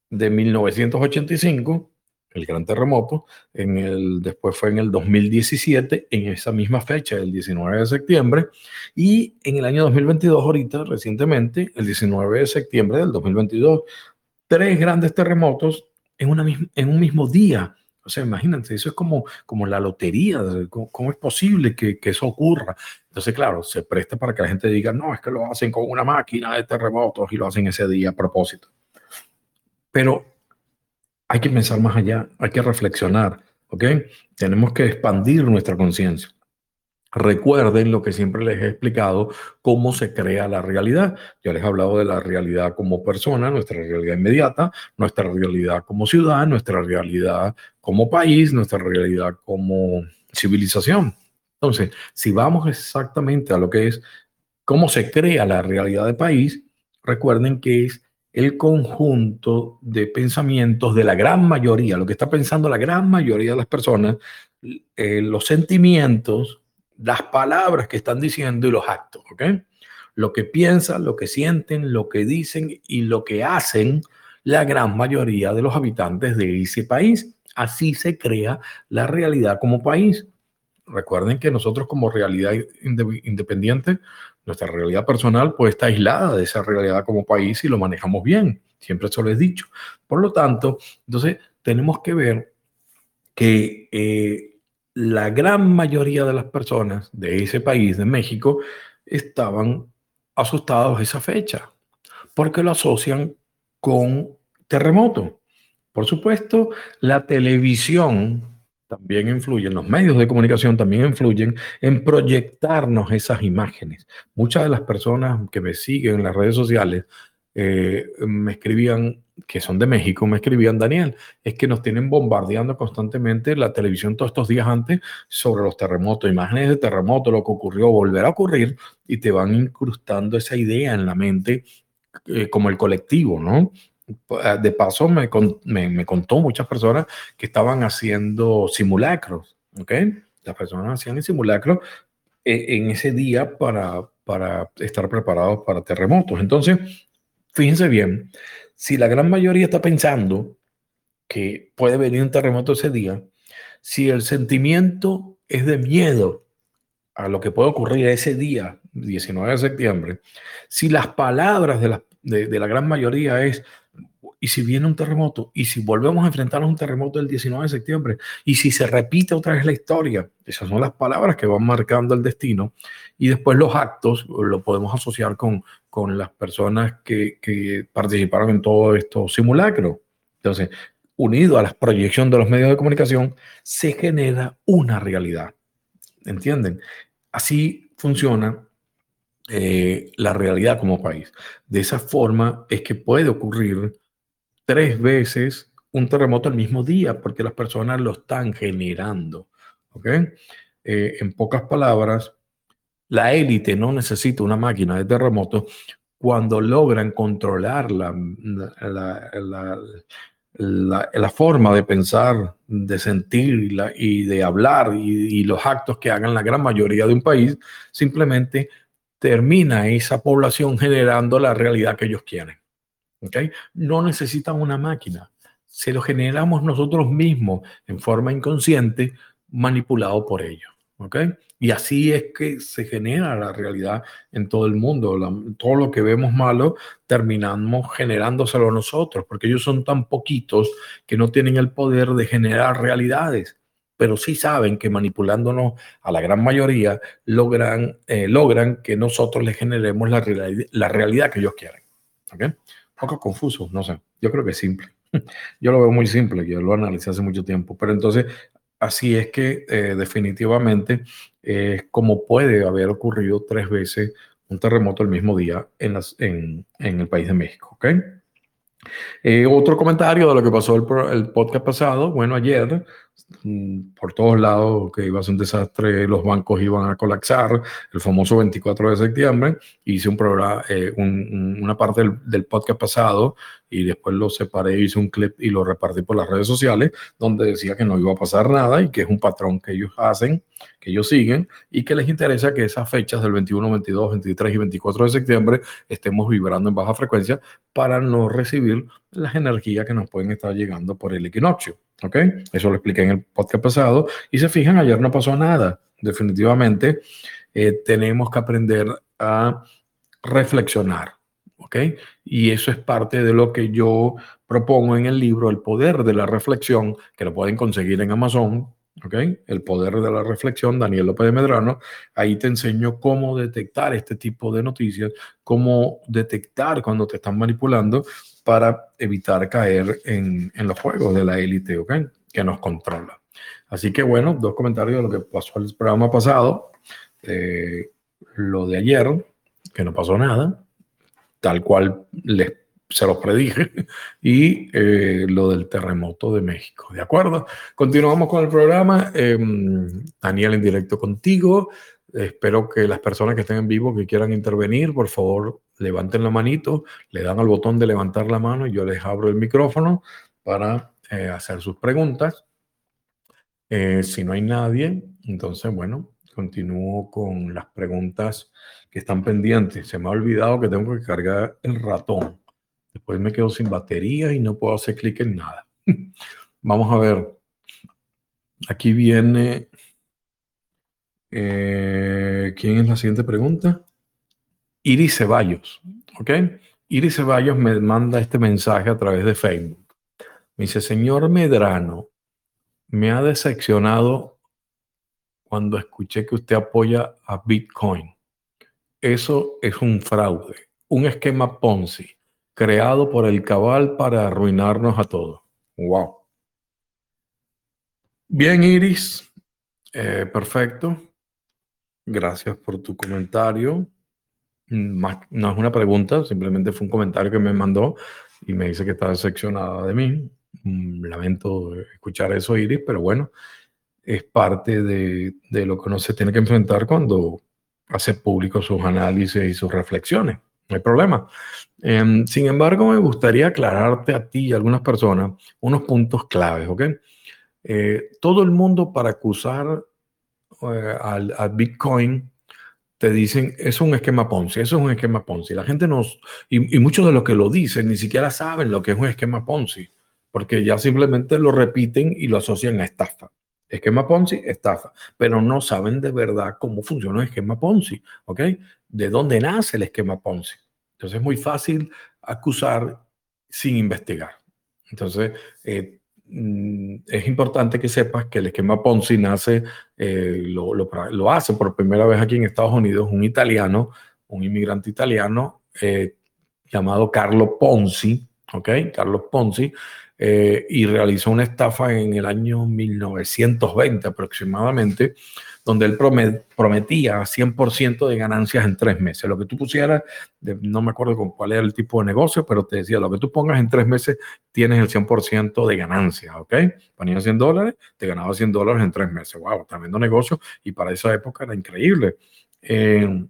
de 1985, el gran terremoto, en el, después fue en el 2017, en esa misma fecha, el 19 de septiembre, y en el año 2022, ahorita, recientemente, el 19 de septiembre del 2022, tres grandes terremotos en, una, en un mismo día. O sea, imagínense, eso es como, como la lotería, ¿cómo, es posible que, que, eso ocurra? Entonces, claro, se presta para que la gente diga, no, es que lo hacen con una máquina de terremotos y lo hacen ese día a propósito. Pero hay que pensar más allá, hay que reflexionar, ¿ok? Tenemos que expandir nuestra conciencia. Recuerden lo que siempre les he explicado, cómo se crea la realidad. Yo les he hablado de la realidad como persona, nuestra realidad inmediata, nuestra realidad como ciudad, nuestra realidad como país, nuestra realidad como civilización. Entonces, si vamos exactamente a lo que es cómo se crea la realidad de país, recuerden que es el conjunto de pensamientos de la gran mayoría, lo que está pensando la gran mayoría de las personas, eh, los sentimientos, las palabras que están diciendo y los actos, ¿ok? Lo que piensan, lo que sienten, lo que dicen y lo que hacen la gran mayoría de los habitantes de ese país. Así se crea la realidad como país. Recuerden que nosotros como realidad independiente, nuestra realidad personal pues está aislada de esa realidad como país y lo manejamos bien. Siempre eso lo he dicho. Por lo tanto, entonces tenemos que ver que eh, la gran mayoría de las personas de ese país, de México, estaban asustados esa fecha, porque lo asocian con terremoto. Por supuesto, la televisión también influye, los medios de comunicación también influyen en proyectarnos esas imágenes. Muchas de las personas que me siguen en las redes sociales eh, me escribían, que son de México, me escribían, Daniel, es que nos tienen bombardeando constantemente la televisión todos estos días antes sobre los terremotos, imágenes de terremoto, lo que ocurrió, volverá a ocurrir, y te van incrustando esa idea en la mente eh, como el colectivo, ¿no? Eh, de paso, me, me, me, contó muchas personas que estaban haciendo simulacros, ¿ok? Las personas hacían el simulacro en ese día para, para estar preparados para terremotos. Entonces, Fíjense bien, si la gran mayoría está pensando que puede venir un terremoto ese día, si el sentimiento es de miedo a lo que puede ocurrir ese día, 19 de septiembre, si las palabras de la, de, la gran mayoría es, y si viene un terremoto, y si volvemos a enfrentarnos a un terremoto el 19 de septiembre, y si se repite otra vez la historia, esas son las palabras que van marcando el destino, y después los actos lo podemos asociar con, con las personas que, que participaron en todo esto simulacro. Entonces, unido a la proyección de los medios de comunicación, se genera una realidad. ¿Entienden? Así funciona eh, la realidad como país. De esa forma es que puede ocurrir tres veces un terremoto el mismo día, porque las personas lo están generando. Eh, en pocas palabras, la élite no necesita una máquina de terremotos cuando logran controlar la, la, forma de pensar, de sentir y, de hablar y, los actos que hagan la gran mayoría de un país, simplemente termina esa población generando la realidad que ellos quieren. ¿Okay? No necesitan una máquina, se lo generamos nosotros mismos en forma inconsciente, manipulado por ellos. ¿okay? Y así es que se genera la realidad en todo el mundo. todo lo que vemos malo terminamos generándoselo nosotros, porque ellos son tan poquitos que no tienen el poder de generar realidades, pero sí saben que manipulándonos a la gran mayoría logran, eh, logran que nosotros les generemos la, la realidad que ellos quieren. ¿Okay? Poco confuso, no sé. Yo creo que es simple. (laughs) Yo lo veo muy simple, yo lo analicé hace mucho tiempo, pero entonces así es que eh, definitivamente es como puede haber ocurrido tres veces un terremoto el mismo día en, las, en, en el país de México. ¿okay? Eh, otro comentario de lo que pasó el, el podcast pasado. Bueno, ayer por todos lados que iba a ser un desastre, los bancos iban a colapsar, el famoso 24 de septiembre. Hice un programa, eh, una parte del, podcast pasado y después lo separé, hice un clip y lo repartí por las redes sociales, donde decía que no iba a pasar nada y que es un patrón que ellos hacen, que ellos siguen y que les interesa que esas fechas del 21, 22, 23 y 24 de septiembre estemos vibrando en baja frecuencia para no recibir las energías que nos pueden estar llegando por el equinoccio. ¿Ok? Eso lo expliqué en el podcast pasado. Y se fijan, ayer no pasó nada. Definitivamente eh, tenemos que aprender a reflexionar. ¿Ok? Y eso es parte de lo que yo propongo en el libro, El Poder de la Reflexión, que lo pueden conseguir en Amazon. ¿Ok? El Poder de la Reflexión, Daniel López de Medrano. Ahí te enseño cómo detectar este tipo de noticias, cómo detectar cuando te están manipulando para evitar caer en, en los juegos de la élite, ¿ok? Que nos controla. Así que bueno, dos comentarios de lo que pasó el programa pasado. Eh, lo de ayer, que no pasó nada, tal cual les, se los predije, (laughs) y eh, lo del terremoto de México. ¿De acuerdo? Continuamos con el programa. Em, Daniel en directo contigo. Espero que las personas que estén en vivo que quieran intervenir, por favor, levanten la manito, le dan al botón de levantar la mano y yo les abro el micrófono para eh, hacer sus preguntas. Eh, si no hay nadie, entonces, bueno, continúo con las preguntas que están pendientes. Se me ha olvidado que tengo que cargar el ratón. Después me quedo sin batería y no puedo hacer clic en nada. (laughs) Vamos a ver. Aquí viene eh, ¿Quién es la siguiente pregunta? Iris Ceballos, ¿ok? Iris Ceballos me manda este mensaje a través de Facebook. Me dice, señor Medrano, me ha decepcionado cuando escuché que usted apoya a Bitcoin. Eso es un fraude, un esquema Ponzi creado por el cabal para arruinarnos a todos. Wow. Bien, Iris. Eh, perfecto. Gracias por tu comentario. No es una pregunta, simplemente fue un comentario que me mandó y me dice que está decepcionada de mí. Mm, lamento escuchar eso, Iris, pero bueno, es parte de, de lo que uno se tiene que enfrentar cuando hace público sus análisis y sus reflexiones. No hay problema. Em, sin embargo, me gustaría aclararte a ti y a algunas personas unos puntos claves, ¿ok? Eh, todo el mundo para acusar eh, al, Bitcoin, te dicen, es un esquema Ponzi, eso es un esquema Ponzi. La gente nos, y, muchos de los que lo dicen ni siquiera saben lo que es un esquema Ponzi, porque ya simplemente lo repiten y lo asocian a estafa. Esquema Ponzi, estafa, pero no saben de verdad cómo funciona el esquema Ponzi, ¿ok? De dónde nace el esquema Ponzi. Entonces es muy fácil acusar sin investigar. Entonces, eh, es importante que sepas que el esquema Ponzi nace, eh, lo, hace por primera vez aquí en Estados Unidos un italiano, un inmigrante italiano eh, llamado Carlo Ponzi, ¿ok? Carlos Ponzi, eh, y realizó una estafa en el año 1920 aproximadamente, donde él prometía 100% de ganancias en tres meses. Lo que tú pusieras, no me acuerdo con cuál era el tipo de negocio, pero te decía, lo que tú pongas en tres meses tienes el 100% de ganancias, ¿ok? Ponía 100 dólares, te ganaba 100 dólares en tres meses. ¡Wow! Tremendo negocio y para esa época era increíble. Eh,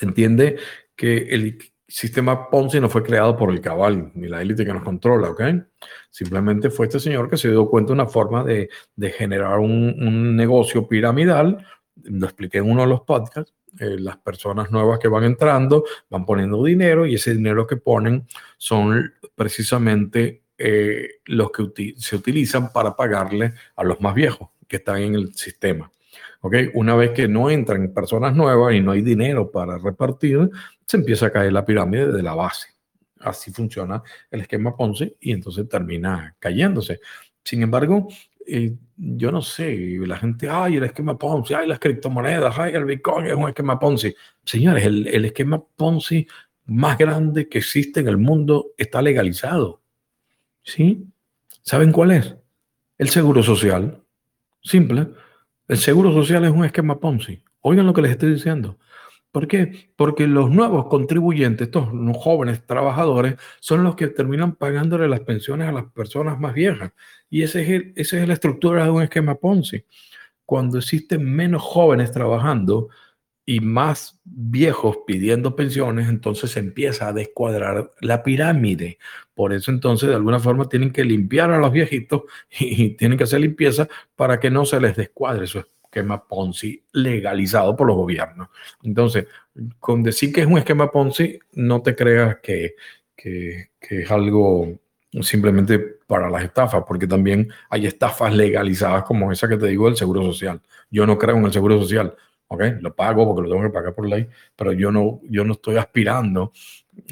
entiende que el sistema Ponzi no fue creado por el cabal ni la élite que nos controla, ¿ok? Simplemente fue este señor que se dio cuenta de una forma de, generar un, negocio piramidal. Lo expliqué en uno de los podcasts. Eh, las personas nuevas que van entrando van poniendo dinero y ese dinero que ponen son precisamente eh, los que se utilizan para pagarle a los más viejos que están en el sistema. ¿Okay? Una vez que no entran personas nuevas y no hay dinero para repartir, se empieza a caer la pirámide de la base. Así funciona el esquema Ponce y entonces termina cayéndose. Sin embargo, eh, yo no sé, la gente, ay, el esquema Ponzi, ay, las criptomonedas, ay, el Bitcoin es un esquema Ponzi. Señores, el, el esquema Ponzi más grande que existe en el mundo está legalizado. ¿Sí? ¿Saben cuál es? El seguro social. Simple. El seguro social es un esquema Ponzi. Oigan lo que les estoy diciendo. ¿Por qué? Porque los nuevos contribuyentes, estos jóvenes trabajadores, son los que terminan pagándole las pensiones a las personas más viejas. Y es esa es la estructura de un esquema Ponzi. Cuando existen menos jóvenes trabajando y más viejos pidiendo pensiones, entonces se empieza a descuadrar la pirámide. Por eso entonces de alguna forma tienen que limpiar a los viejitos (laughs) y, tienen que hacer limpieza para que no se les descuadre su esquema Ponzi legalizado por los gobiernos. Entonces, con decir que es un esquema Ponzi, no te creas que, que, es algo simplemente para las estafas, porque también hay estafas legalizadas como esa que te digo del Seguro Social. Yo no creo en el Seguro Social, ¿ok? Lo pago porque lo tengo que pagar por ley, pero yo no, yo no estoy aspirando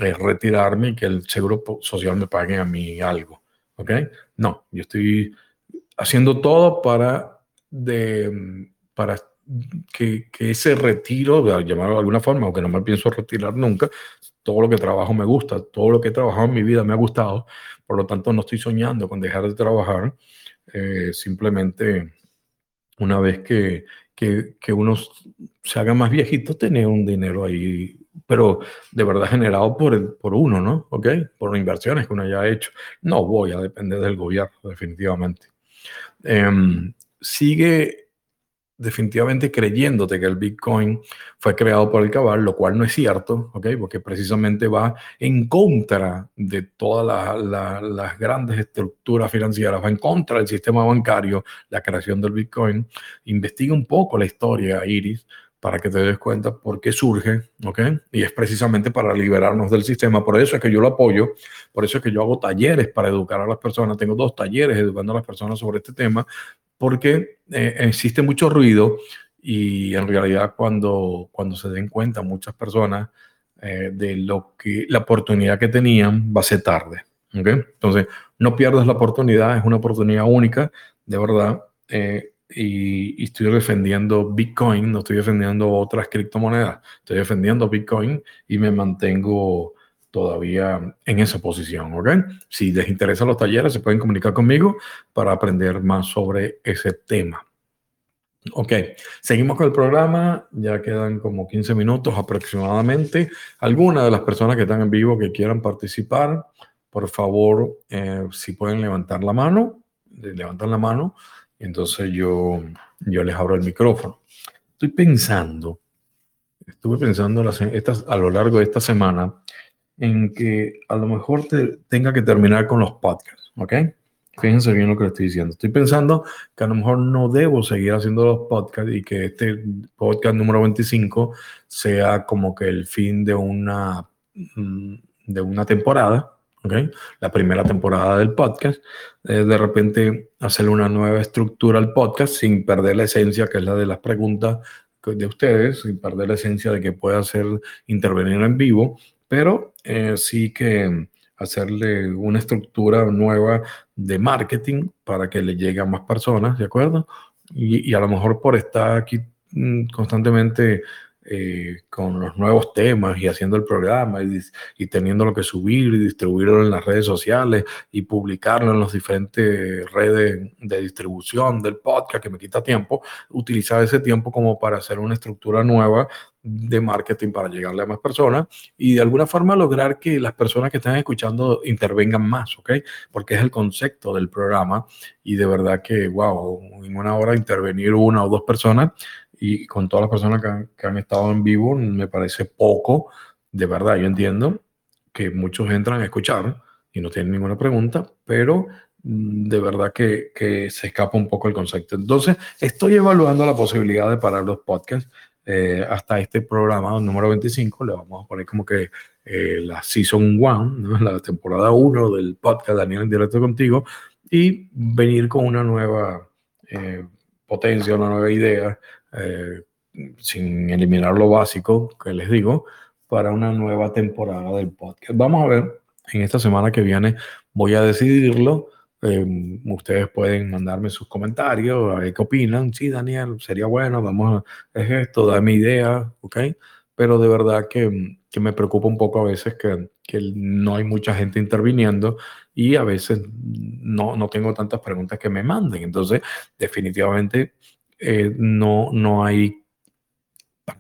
a retirarme y que el Seguro Social me pague a mí algo, ¿ok? No, yo estoy haciendo todo para, de, para que, que, ese retiro, llamarlo de alguna forma, aunque no me pienso retirar nunca, todo lo que trabajo me gusta, todo lo que he trabajado en mi vida me ha gustado, por lo tanto no estoy soñando con dejar de trabajar, eh, simplemente una vez que, que, que, uno se haga más viejito, tener un dinero ahí, pero de verdad generado por, el, por uno, ¿no? ¿Ok? Por inversiones que uno haya hecho. No voy a depender del gobierno, definitivamente. Eh, sigue definitivamente creyéndote que el Bitcoin fue creado por el cabal, lo cual no es cierto, ¿ok? Porque precisamente va en contra de todas las grandes estructuras financieras, va en contra del sistema bancario, la creación del Bitcoin. Investiga un poco la historia, Iris, para que te des cuenta por qué surge, ¿ok? Y es precisamente para liberarnos del sistema. Por eso es que yo lo apoyo, por eso es que yo hago talleres para educar a las personas. Tengo dos talleres educando a las personas sobre este tema, porque eh, existe mucho ruido y en realidad cuando, cuando se den cuenta muchas personas eh, de lo que la oportunidad que tenían va a ser tarde. ¿okay? Entonces, no pierdas la oportunidad, es una oportunidad única, de verdad. Eh, y, y, estoy defendiendo Bitcoin, no estoy defendiendo otras criptomonedas, estoy defendiendo Bitcoin y me mantengo todavía en esa posición, ¿ok? Si les interesan los talleres, se pueden comunicar conmigo para aprender más sobre ese tema. Ok, seguimos con el programa, ya quedan como 15 minutos aproximadamente. Algunas de las personas que están en vivo que quieran participar, por favor, eh, si pueden levantar la mano, levantan la mano, entonces yo, yo les abro el micrófono. Estoy pensando, estuve pensando las, estas, a lo largo de esta semana, en que a lo mejor te, tenga que terminar con los podcasts, ¿ok? Fíjense bien lo que estoy diciendo. Estoy pensando que a lo mejor no debo seguir haciendo los podcasts y que este podcast número 25 sea como que el fin de una, mm, de una temporada, ¿ok? La primera temporada del podcast. Eh, de repente hacer una nueva estructura al podcast sin perder la esencia que es la de las preguntas de ustedes, sin perder la esencia de que pueda ser intervenir en vivo pero eh, sí que hacerle una estructura nueva de marketing para que le llegue a más personas, ¿de acuerdo? Y, y a lo mejor por estar aquí mm, constantemente eh, con los nuevos temas y haciendo el programa y, y, teniendo lo que subir y distribuirlo en las redes sociales y publicarlo en las diferentes redes de distribución del podcast que me quita tiempo, utilizar ese tiempo como para hacer una estructura nueva de marketing para llegarle a más personas y de alguna forma lograr que las personas que están escuchando intervengan más, ¿ok? Porque es el concepto del programa y de verdad que, wow, en una hora intervenir una o dos personas y con todas las personas que han, estado en vivo, me parece poco. De verdad, yo entiendo que muchos entran a escuchar y no tienen ninguna pregunta, pero mm, de verdad que, que, se escapa un poco el concepto. Entonces, estoy evaluando la posibilidad de parar los podcasts eh, hasta este programa número 25. Le vamos a poner como que eh, la Season 1, la temporada 1 del podcast Daniel en directo contigo, y venir con una nueva eh, potencia, una nueva idea eh, sin eliminar lo básico que les digo, para una nueva temporada del podcast. Vamos a ver, en esta semana que viene voy a decidirlo. Eh, ustedes pueden mandarme sus comentarios, a ver qué opinan. Sí, Daniel, sería bueno, vamos a, es esto, dame idea, ¿ok? Pero de verdad que, que me preocupa un poco a veces que, que, no hay mucha gente interviniendo y a veces no, no tengo tantas preguntas que me manden. Entonces, definitivamente eh, no, no hay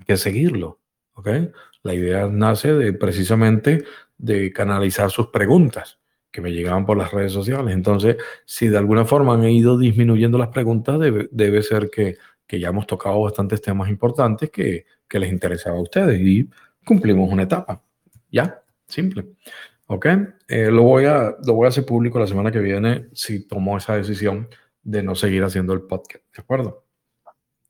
que seguirlo. ¿okay? La idea nace de precisamente de canalizar sus preguntas que me llegaban por las redes sociales. Entonces, si de alguna forma han ido disminuyendo las preguntas, debe, debe ser que, que, ya hemos tocado bastantes temas importantes que, que, les interesaba a ustedes y cumplimos una etapa. Ya, simple. ¿Ok? Eh, lo, voy a, lo voy a hacer público la semana que viene si tomo esa decisión de no seguir haciendo el podcast. ¿De acuerdo?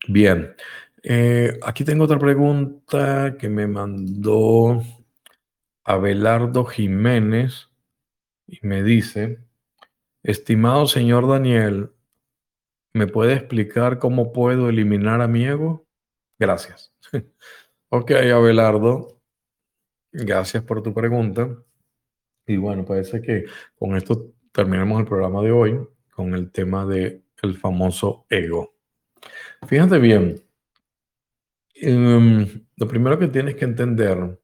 Bien, eh, aquí tengo otra pregunta que me mandó Abelardo Jiménez. y me dice, estimado señor Daniel, ¿me puede explicar cómo puedo eliminar a mi ego? Gracias. (laughs) ok, Abelardo, gracias por tu pregunta. Y bueno, parece que con esto terminamos el programa de hoy con el tema de el famoso ego. Fíjate bien, em, lo primero que tienes que entender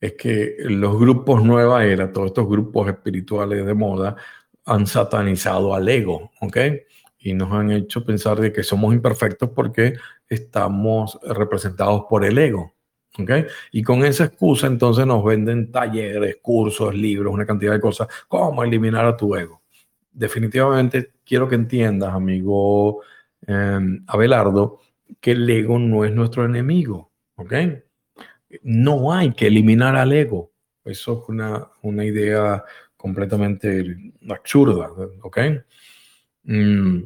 es que los grupos nueva era, todos estos grupos espirituales de moda, han satanizado al ego, ¿ok? Y nos han hecho pensar de que somos imperfectos porque estamos representados por el ego, ¿ok? Y con esa excusa entonces nos venden talleres, cursos, libros, una cantidad de cosas, cómo eliminar a tu ego. Definitivamente quiero que entiendas, amigo em, Abelardo, que el ego no es nuestro enemigo, ¿ok? no hay que eliminar al ego. Eso es una, una idea completamente absurda, ¿ok? Mm,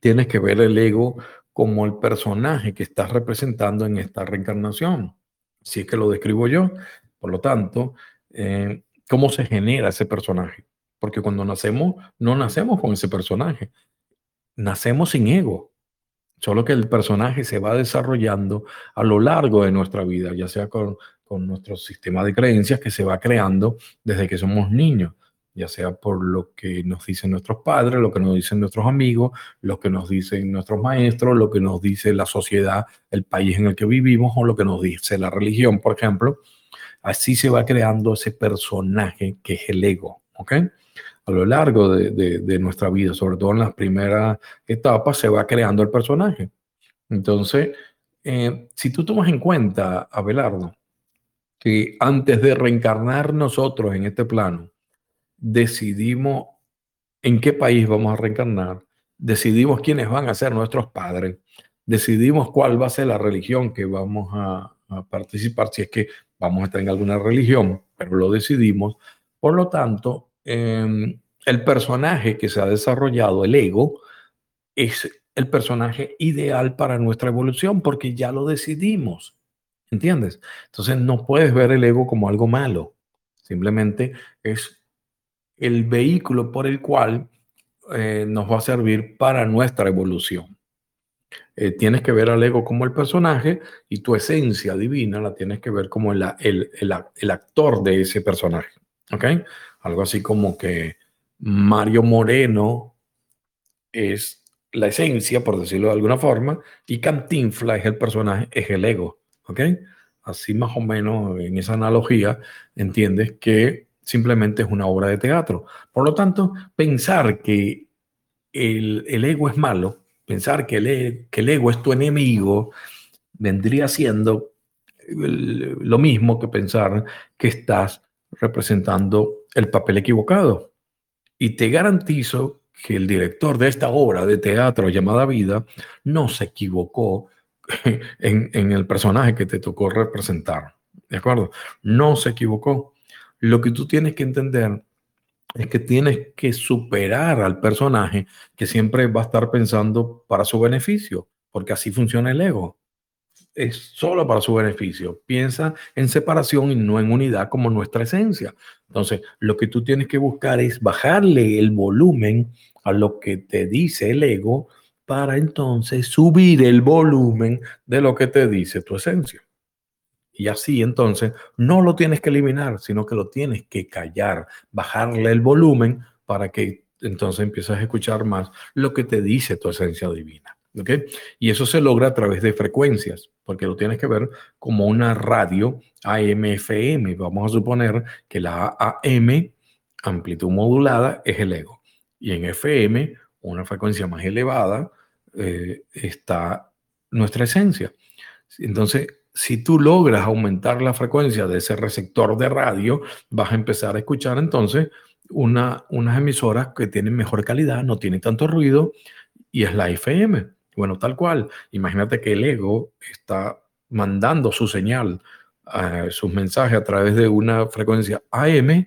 tienes que ver el ego como el personaje que estás representando en esta reencarnación. Si es que lo describo yo. Por lo tanto, eh, ¿cómo se genera ese personaje? Porque cuando nacemos, no nacemos con ese personaje. Nacemos sin ego. Solo que el personaje se va desarrollando a lo largo de nuestra vida, ya sea con, nuestro sistema de creencias que se va creando desde que somos niños, ya sea por lo que nos dicen nuestros padres, lo que nos dicen nuestros amigos, lo que nos dicen nuestros maestros, lo que nos dice la sociedad, el país en el que vivimos o lo que nos dice la religión, por ejemplo. Así se va creando ese personaje que es el ego, ¿ok? A lo largo de, nuestra vida, sobre todo en las primeras etapas, se va creando el personaje. Entonces, eh, si tú tomas en cuenta, Abelardo, que antes de reencarnar nosotros en este plano, decidimos en qué país vamos a reencarnar, decidimos quiénes van a ser nuestros padres, decidimos cuál va a ser la religión que vamos a, participar, si es que vamos a estar en alguna religión, pero lo decidimos. Por lo tanto, Em, el personaje que se ha desarrollado, el ego, es el personaje ideal para nuestra evolución porque ya lo decidimos. ¿Entiendes? Entonces no puedes ver el ego como algo malo. Simplemente es el vehículo por el cual eh, nos va a servir para nuestra evolución. Eh, tienes que ver al ego como el personaje y tu esencia divina la tienes que ver como el, el, el actor de ese personaje. ¿Ok? Algo así como que Mario Moreno es la esencia, por decirlo de alguna forma, y Cantinfla es el personaje, es el ego. ¿Ok? Así más o menos en esa analogía entiendes que simplemente es una obra de teatro. Por lo tanto, pensar que el, ego es malo, pensar que el, e, que el ego es tu enemigo, vendría siendo lo mismo que pensar que estás representando el papel equivocado. Y te garantizo que el director de esta obra de teatro llamada Vida no se equivocó (laughs) en, en, el personaje que te tocó representar. ¿De acuerdo? No se equivocó. Lo que tú tienes que entender es que tienes que superar al personaje que siempre va a estar pensando para su beneficio, porque así funciona el ego es solo para su beneficio. Piensa en separación y no en unidad como nuestra esencia. Entonces, lo que tú tienes que buscar es bajarle el volumen a lo que te dice el ego para entonces subir el volumen de lo que te dice tu esencia. Y así entonces no lo tienes que eliminar, sino que lo tienes que callar, bajarle el volumen para que entonces empieces a escuchar más lo que te dice tu esencia divina. Y eso se logra a través de frecuencias, porque lo tienes que ver como una radio AM-FM. Vamos a suponer que la AM, amplitud modulada, es el ego. Y en FM, una frecuencia más elevada, eh, está nuestra esencia. Entonces, si tú logras aumentar la frecuencia de ese receptor de radio, vas a empezar a escuchar entonces una, unas emisoras que tienen mejor calidad, no tienen tanto ruido, y es la FM. Bueno, tal cual. Imagínate que el ego está mandando su señal, sus mensajes a través de una frecuencia AM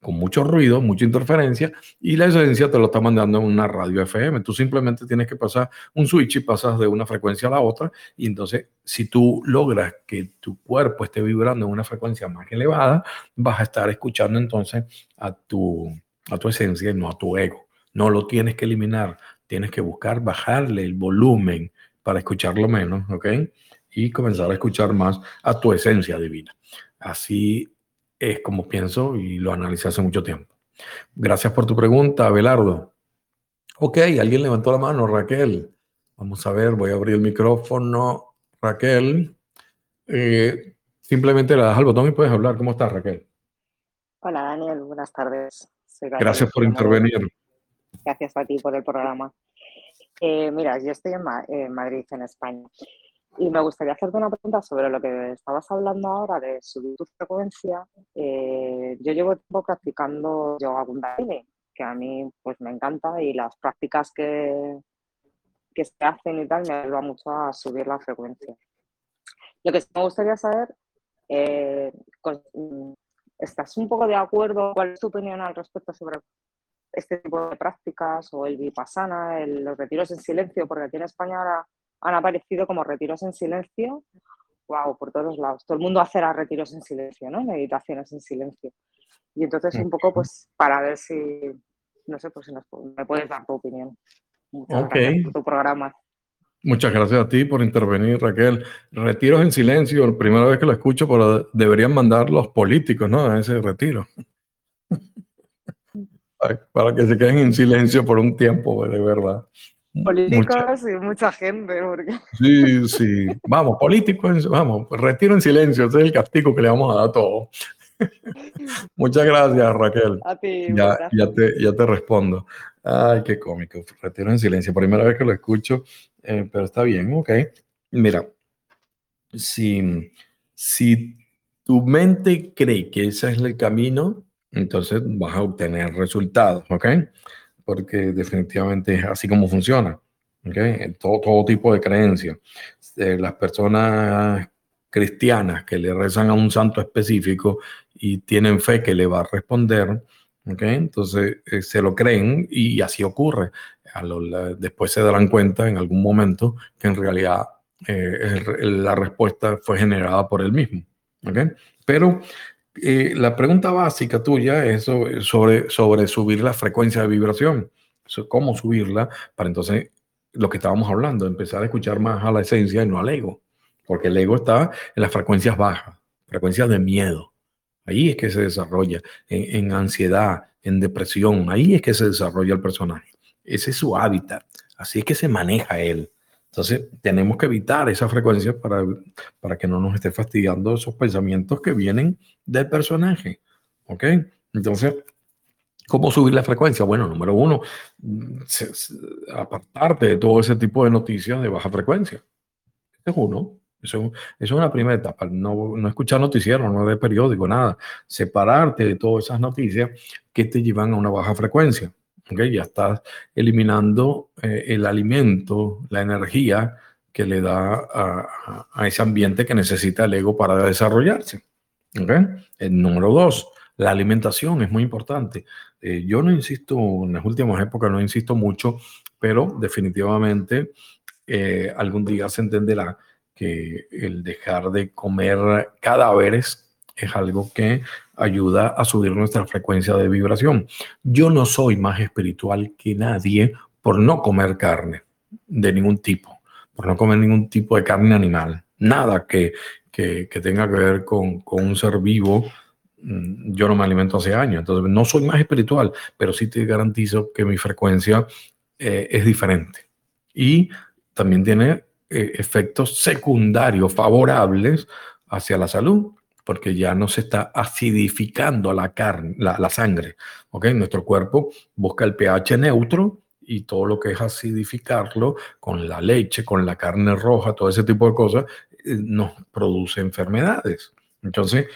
con mucho ruido, mucha interferencia, y la esencia te lo está mandando en una radio FM. Tú simplemente tienes que pasar un switch y pasas de una frecuencia a la otra, y entonces si tú logras que tu cuerpo esté vibrando en una frecuencia más elevada, vas a estar escuchando entonces a tu, a tu esencia y no a tu ego. No lo tienes que eliminar, tienes que buscar bajarle el volumen para escucharlo menos, ¿ok? Y comenzar a escuchar más a tu esencia divina. Así es como pienso y lo analicé hace mucho tiempo. Gracias por tu pregunta, Abelardo. Ok, alguien levantó la mano, Raquel. Vamos a ver, voy a abrir el micrófono. Raquel, eh, simplemente le das al botón y puedes hablar. ¿Cómo estás, Raquel? Hola, Daniel. Buenas tardes. Gracias por intervenir. Gracias a ti por el programa. Eh, mira, yo estoy en Madrid, en España. Y me gustaría hacerte una pregunta sobre lo que estabas hablando ahora de subir tu frecuencia. Eh, yo llevo tiempo practicando yoga kundalini, que a mí pues me encanta y las prácticas que, que se hacen y tal me ayudan mucho a subir la frecuencia. Lo que me gustaría saber, eh, ¿estás un poco de acuerdo? ¿Cuál es tu opinión al respecto sobre este tipo de prácticas o el vipassana, los retiros en silencio? Porque aquí en España ahora han aparecido como retiros en silencio, wow, por todos lados. Todo el mundo hace retiros en silencio, ¿no? Meditaciones en silencio. Y entonces un poco pues para ver si, no sé, pues si me puedes dar tu opinión. Muchas gracias por tu programa. Muchas gracias a ti por intervenir, Raquel. Retiros en silencio, la primera vez que lo escucho, pero deberían mandar los políticos, ¿no? A ese retiro. Para que se queden en silencio por un tiempo, de verdad. Políticos y mucha gente. Porque... (laughs) Sí, sí. Vamos, políticos, vamos, retiro en silencio. Ese es el castigo que le vamos a dar a todos. (laughs) Muchas gracias, Raquel. A ti. Ya, ya, te, ya te respondo. Ay, qué cómico. Retiro en silencio. Primera vez que lo escucho, eh, pero está bien, ok. Mira, si, si tu mente cree que ese es el camino, entonces vas a obtener resultados, ¿ok? porque definitivamente es así como funciona. ¿okay? Todo, todo tipo de creencias. Eh, las personas cristianas que le rezan a un santo específico y tienen fe que le va a responder, ¿okay? entonces eh, se lo creen y así ocurre. A lo, después se darán cuenta en algún momento que en realidad eh, la respuesta fue generada por él mismo. ¿okay? Pero eh, la pregunta básica tuya es sobre, sobre subir la frecuencia de vibración. ¿Cómo subirla? Para entonces, lo que estábamos hablando, empezar a escuchar más a la esencia y no al ego. Porque el ego está en las frecuencias bajas, frecuencias de miedo. Ahí es que se desarrolla, en, en ansiedad, en depresión. Ahí es que se desarrolla el personaje. Ese es su hábitat. Así es que se maneja él. Entonces, tenemos que evitar esa frecuencia para, para que no nos esté fastidiando esos pensamientos que vienen del personaje. ¿Ok? Entonces, ¿cómo subir la frecuencia? Bueno, número uno, apartarte de todo ese tipo de noticias de baja frecuencia. Este es uno. Eso, es una primera etapa. No, no escuchar noticieros, no de periódico, nada. Separarte de todas esas noticias que te llevan a una baja frecuencia. Ya estás eliminando eh, el alimento, la energía que le da a, ese ambiente que necesita el ego para desarrollarse. El número dos, la alimentación es muy importante. Eh, yo no insisto, en las últimas épocas no insisto mucho, pero definitivamente eh, algún día se entenderá que el dejar de comer cadáveres es algo que ayuda a subir nuestra frecuencia de vibración. Yo no soy más espiritual que nadie por no comer carne de ningún tipo, por no comer ningún tipo de carne animal, nada que, que, tenga que ver con, con, un ser vivo. Mm, yo no me alimento hace años, entonces no soy más espiritual, pero sí te garantizo que mi frecuencia eh, es diferente. Y también tiene eh, efectos secundarios favorables hacia la salud porque ya no se está acidificando la carne, la, sangre. ¿ok? Nuestro cuerpo busca el pH neutro y todo lo que es acidificarlo con la leche, con la carne roja, todo ese tipo de cosas, eh, nos produce enfermedades. Entonces,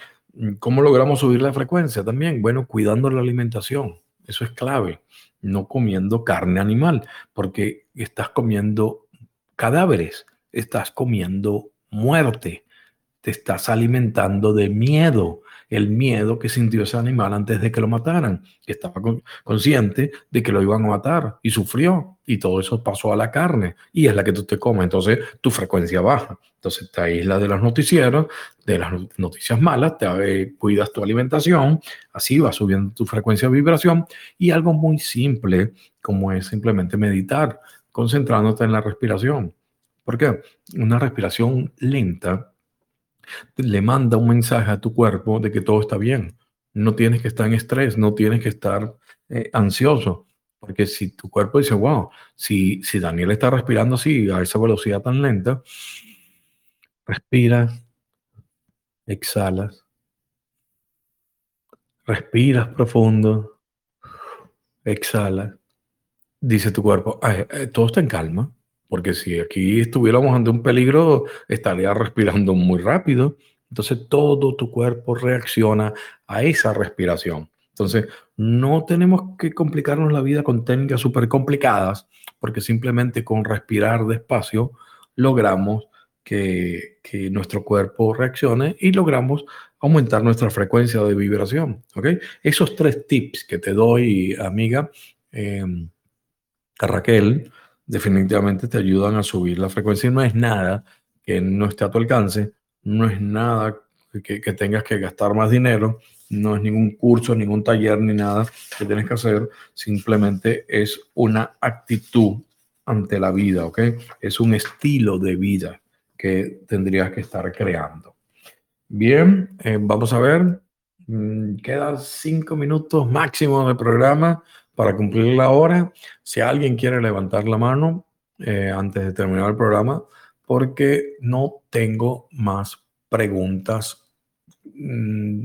¿cómo logramos subir la frecuencia también? Bueno, cuidando la alimentación. Eso es clave. No comiendo carne animal, porque estás comiendo cadáveres, estás comiendo muerte te estás alimentando de miedo el miedo que sintió ese animal antes de que lo mataran, que estaba consciente de que lo iban a matar y sufrió y todo eso pasó a la carne y es la que tú te comes, entonces tu frecuencia baja. Entonces te aíslas de los noticieros, de las noticias malas, te cuidas tu alimentación, así va subiendo tu frecuencia de vibración y algo muy simple como es simplemente meditar, concentrándote en la respiración. ¿Por qué? Una respiración lenta le manda un mensaje a tu cuerpo de que todo está bien. No tienes que estar en estrés, no tienes que estar eh, ansioso. Porque si tu cuerpo dice, wow, si, si Daniel está respirando así, a esa velocidad tan lenta, respiras, exhalas, respiras profundo, exhalas, dice tu cuerpo, eh, todo está en calma, porque si aquí estuviéramos ante un peligro, estaría respirando muy rápido. Entonces todo tu cuerpo reacciona a esa respiración. Entonces, no tenemos que complicarnos la vida con técnicas súper complicadas, porque simplemente con respirar despacio logramos que, nuestro cuerpo reaccione y logramos aumentar nuestra frecuencia de vibración. ¿okay? Esos tres tips que te doy, amiga, eh, Raquel, definitivamente te ayudan a subir la frecuencia y no es nada que no esté a tu alcance, no es nada que, tengas que gastar más dinero, no es ningún curso, ningún taller, ni nada que tienes que hacer, simplemente es una actitud ante la vida, ¿ok? Es un estilo de vida que tendrías que estar creando. Bien, eh, vamos a ver, mm, quedan cinco minutos máximo de programa para cumplir la hora. Si alguien quiere levantar la mano eh, antes de terminar el programa, porque no tengo más preguntas. Mm,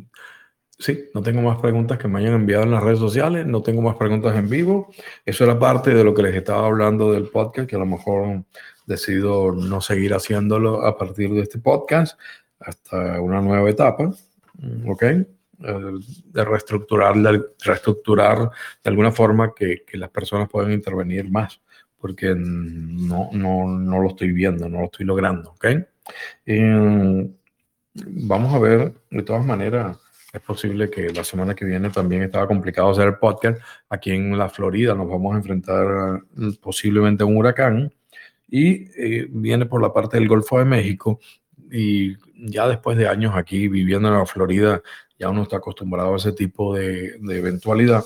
sí, no tengo más preguntas que me hayan enviado en las redes sociales, no tengo más preguntas en vivo. Eso era parte de lo que les estaba hablando del podcast, que a lo mejor decido no seguir haciéndolo a partir de este podcast hasta una nueva etapa. ¿Ok? Eh, de reestructurar, de reestructurar de alguna forma que, las personas puedan intervenir más, porque no, no, no, lo estoy viendo, no lo estoy logrando. ¿ok? Eh, vamos a ver, de todas maneras, es posible que la semana que viene también estaba complicado hacer el podcast. Aquí en la Florida nos vamos a enfrentar posiblemente a un huracán y eh, viene por la parte del Golfo de México y ya después de años aquí viviendo en la Florida, ya uno está acostumbrado a ese tipo de, eventualidad,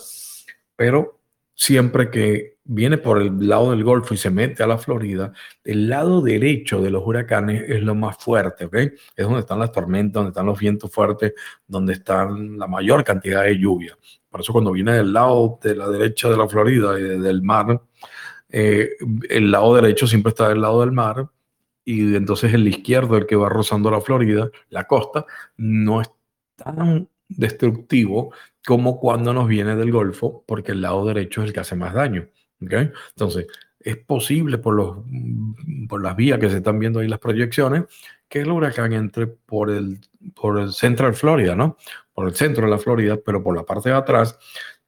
pero siempre que viene por el lado del Golfo y se mete a la Florida, el lado derecho de los huracanes es lo más fuerte, ¿ok? Es donde están las tormentas, donde están los vientos fuertes, donde están la mayor cantidad de lluvia. Por eso cuando viene del lado de la derecha de la Florida y del mar, eh, el lado derecho siempre está del lado del mar y entonces el izquierdo, el que va rozando la Florida, la costa, no es tan destructivo como cuando nos viene del Golfo, porque el lado derecho es el que hace más daño. Entonces, es posible por, los, por las vías que se están viendo ahí las proyecciones, que el huracán entre por el, por el Central Florida, ¿no? Por el centro de la Florida, pero por la parte de atrás,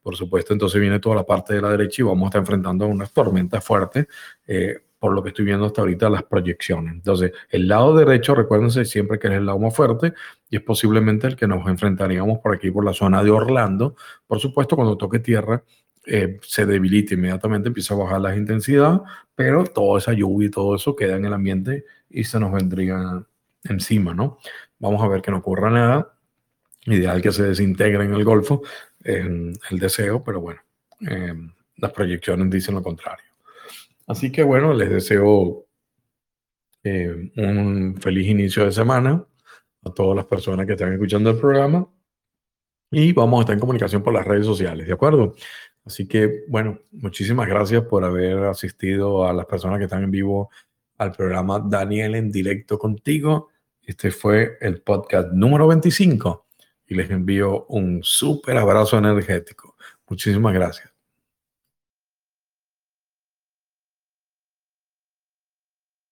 por supuesto, entonces viene toda la parte de la derecha y vamos a estar enfrentando unas tormentas fuertes. Eh, por lo que estoy viendo hasta ahorita las proyecciones. Entonces, el lado derecho, recuérdense siempre que es el lado más fuerte y es posiblemente el que nos enfrentaríamos por aquí, por la zona de Orlando. Por supuesto, cuando toque tierra, eh, se debilita inmediatamente, empieza a bajar la intensidad, pero toda esa lluvia y todo eso queda en el ambiente y se nos vendría encima, ¿no? Vamos a ver que no ocurra nada. Ideal que se desintegre en el Golfo, el deseo, pero bueno, eh, las proyecciones dicen lo contrario. Así que bueno, les deseo eh, un feliz inicio de semana a todas las personas que están escuchando el programa y vamos a estar en comunicación por las redes sociales, ¿de acuerdo? Así que bueno, muchísimas gracias por haber asistido a las personas que están en vivo al programa Daniel en directo contigo. Este fue el podcast número 25 y les envío un súper abrazo energético. Muchísimas gracias.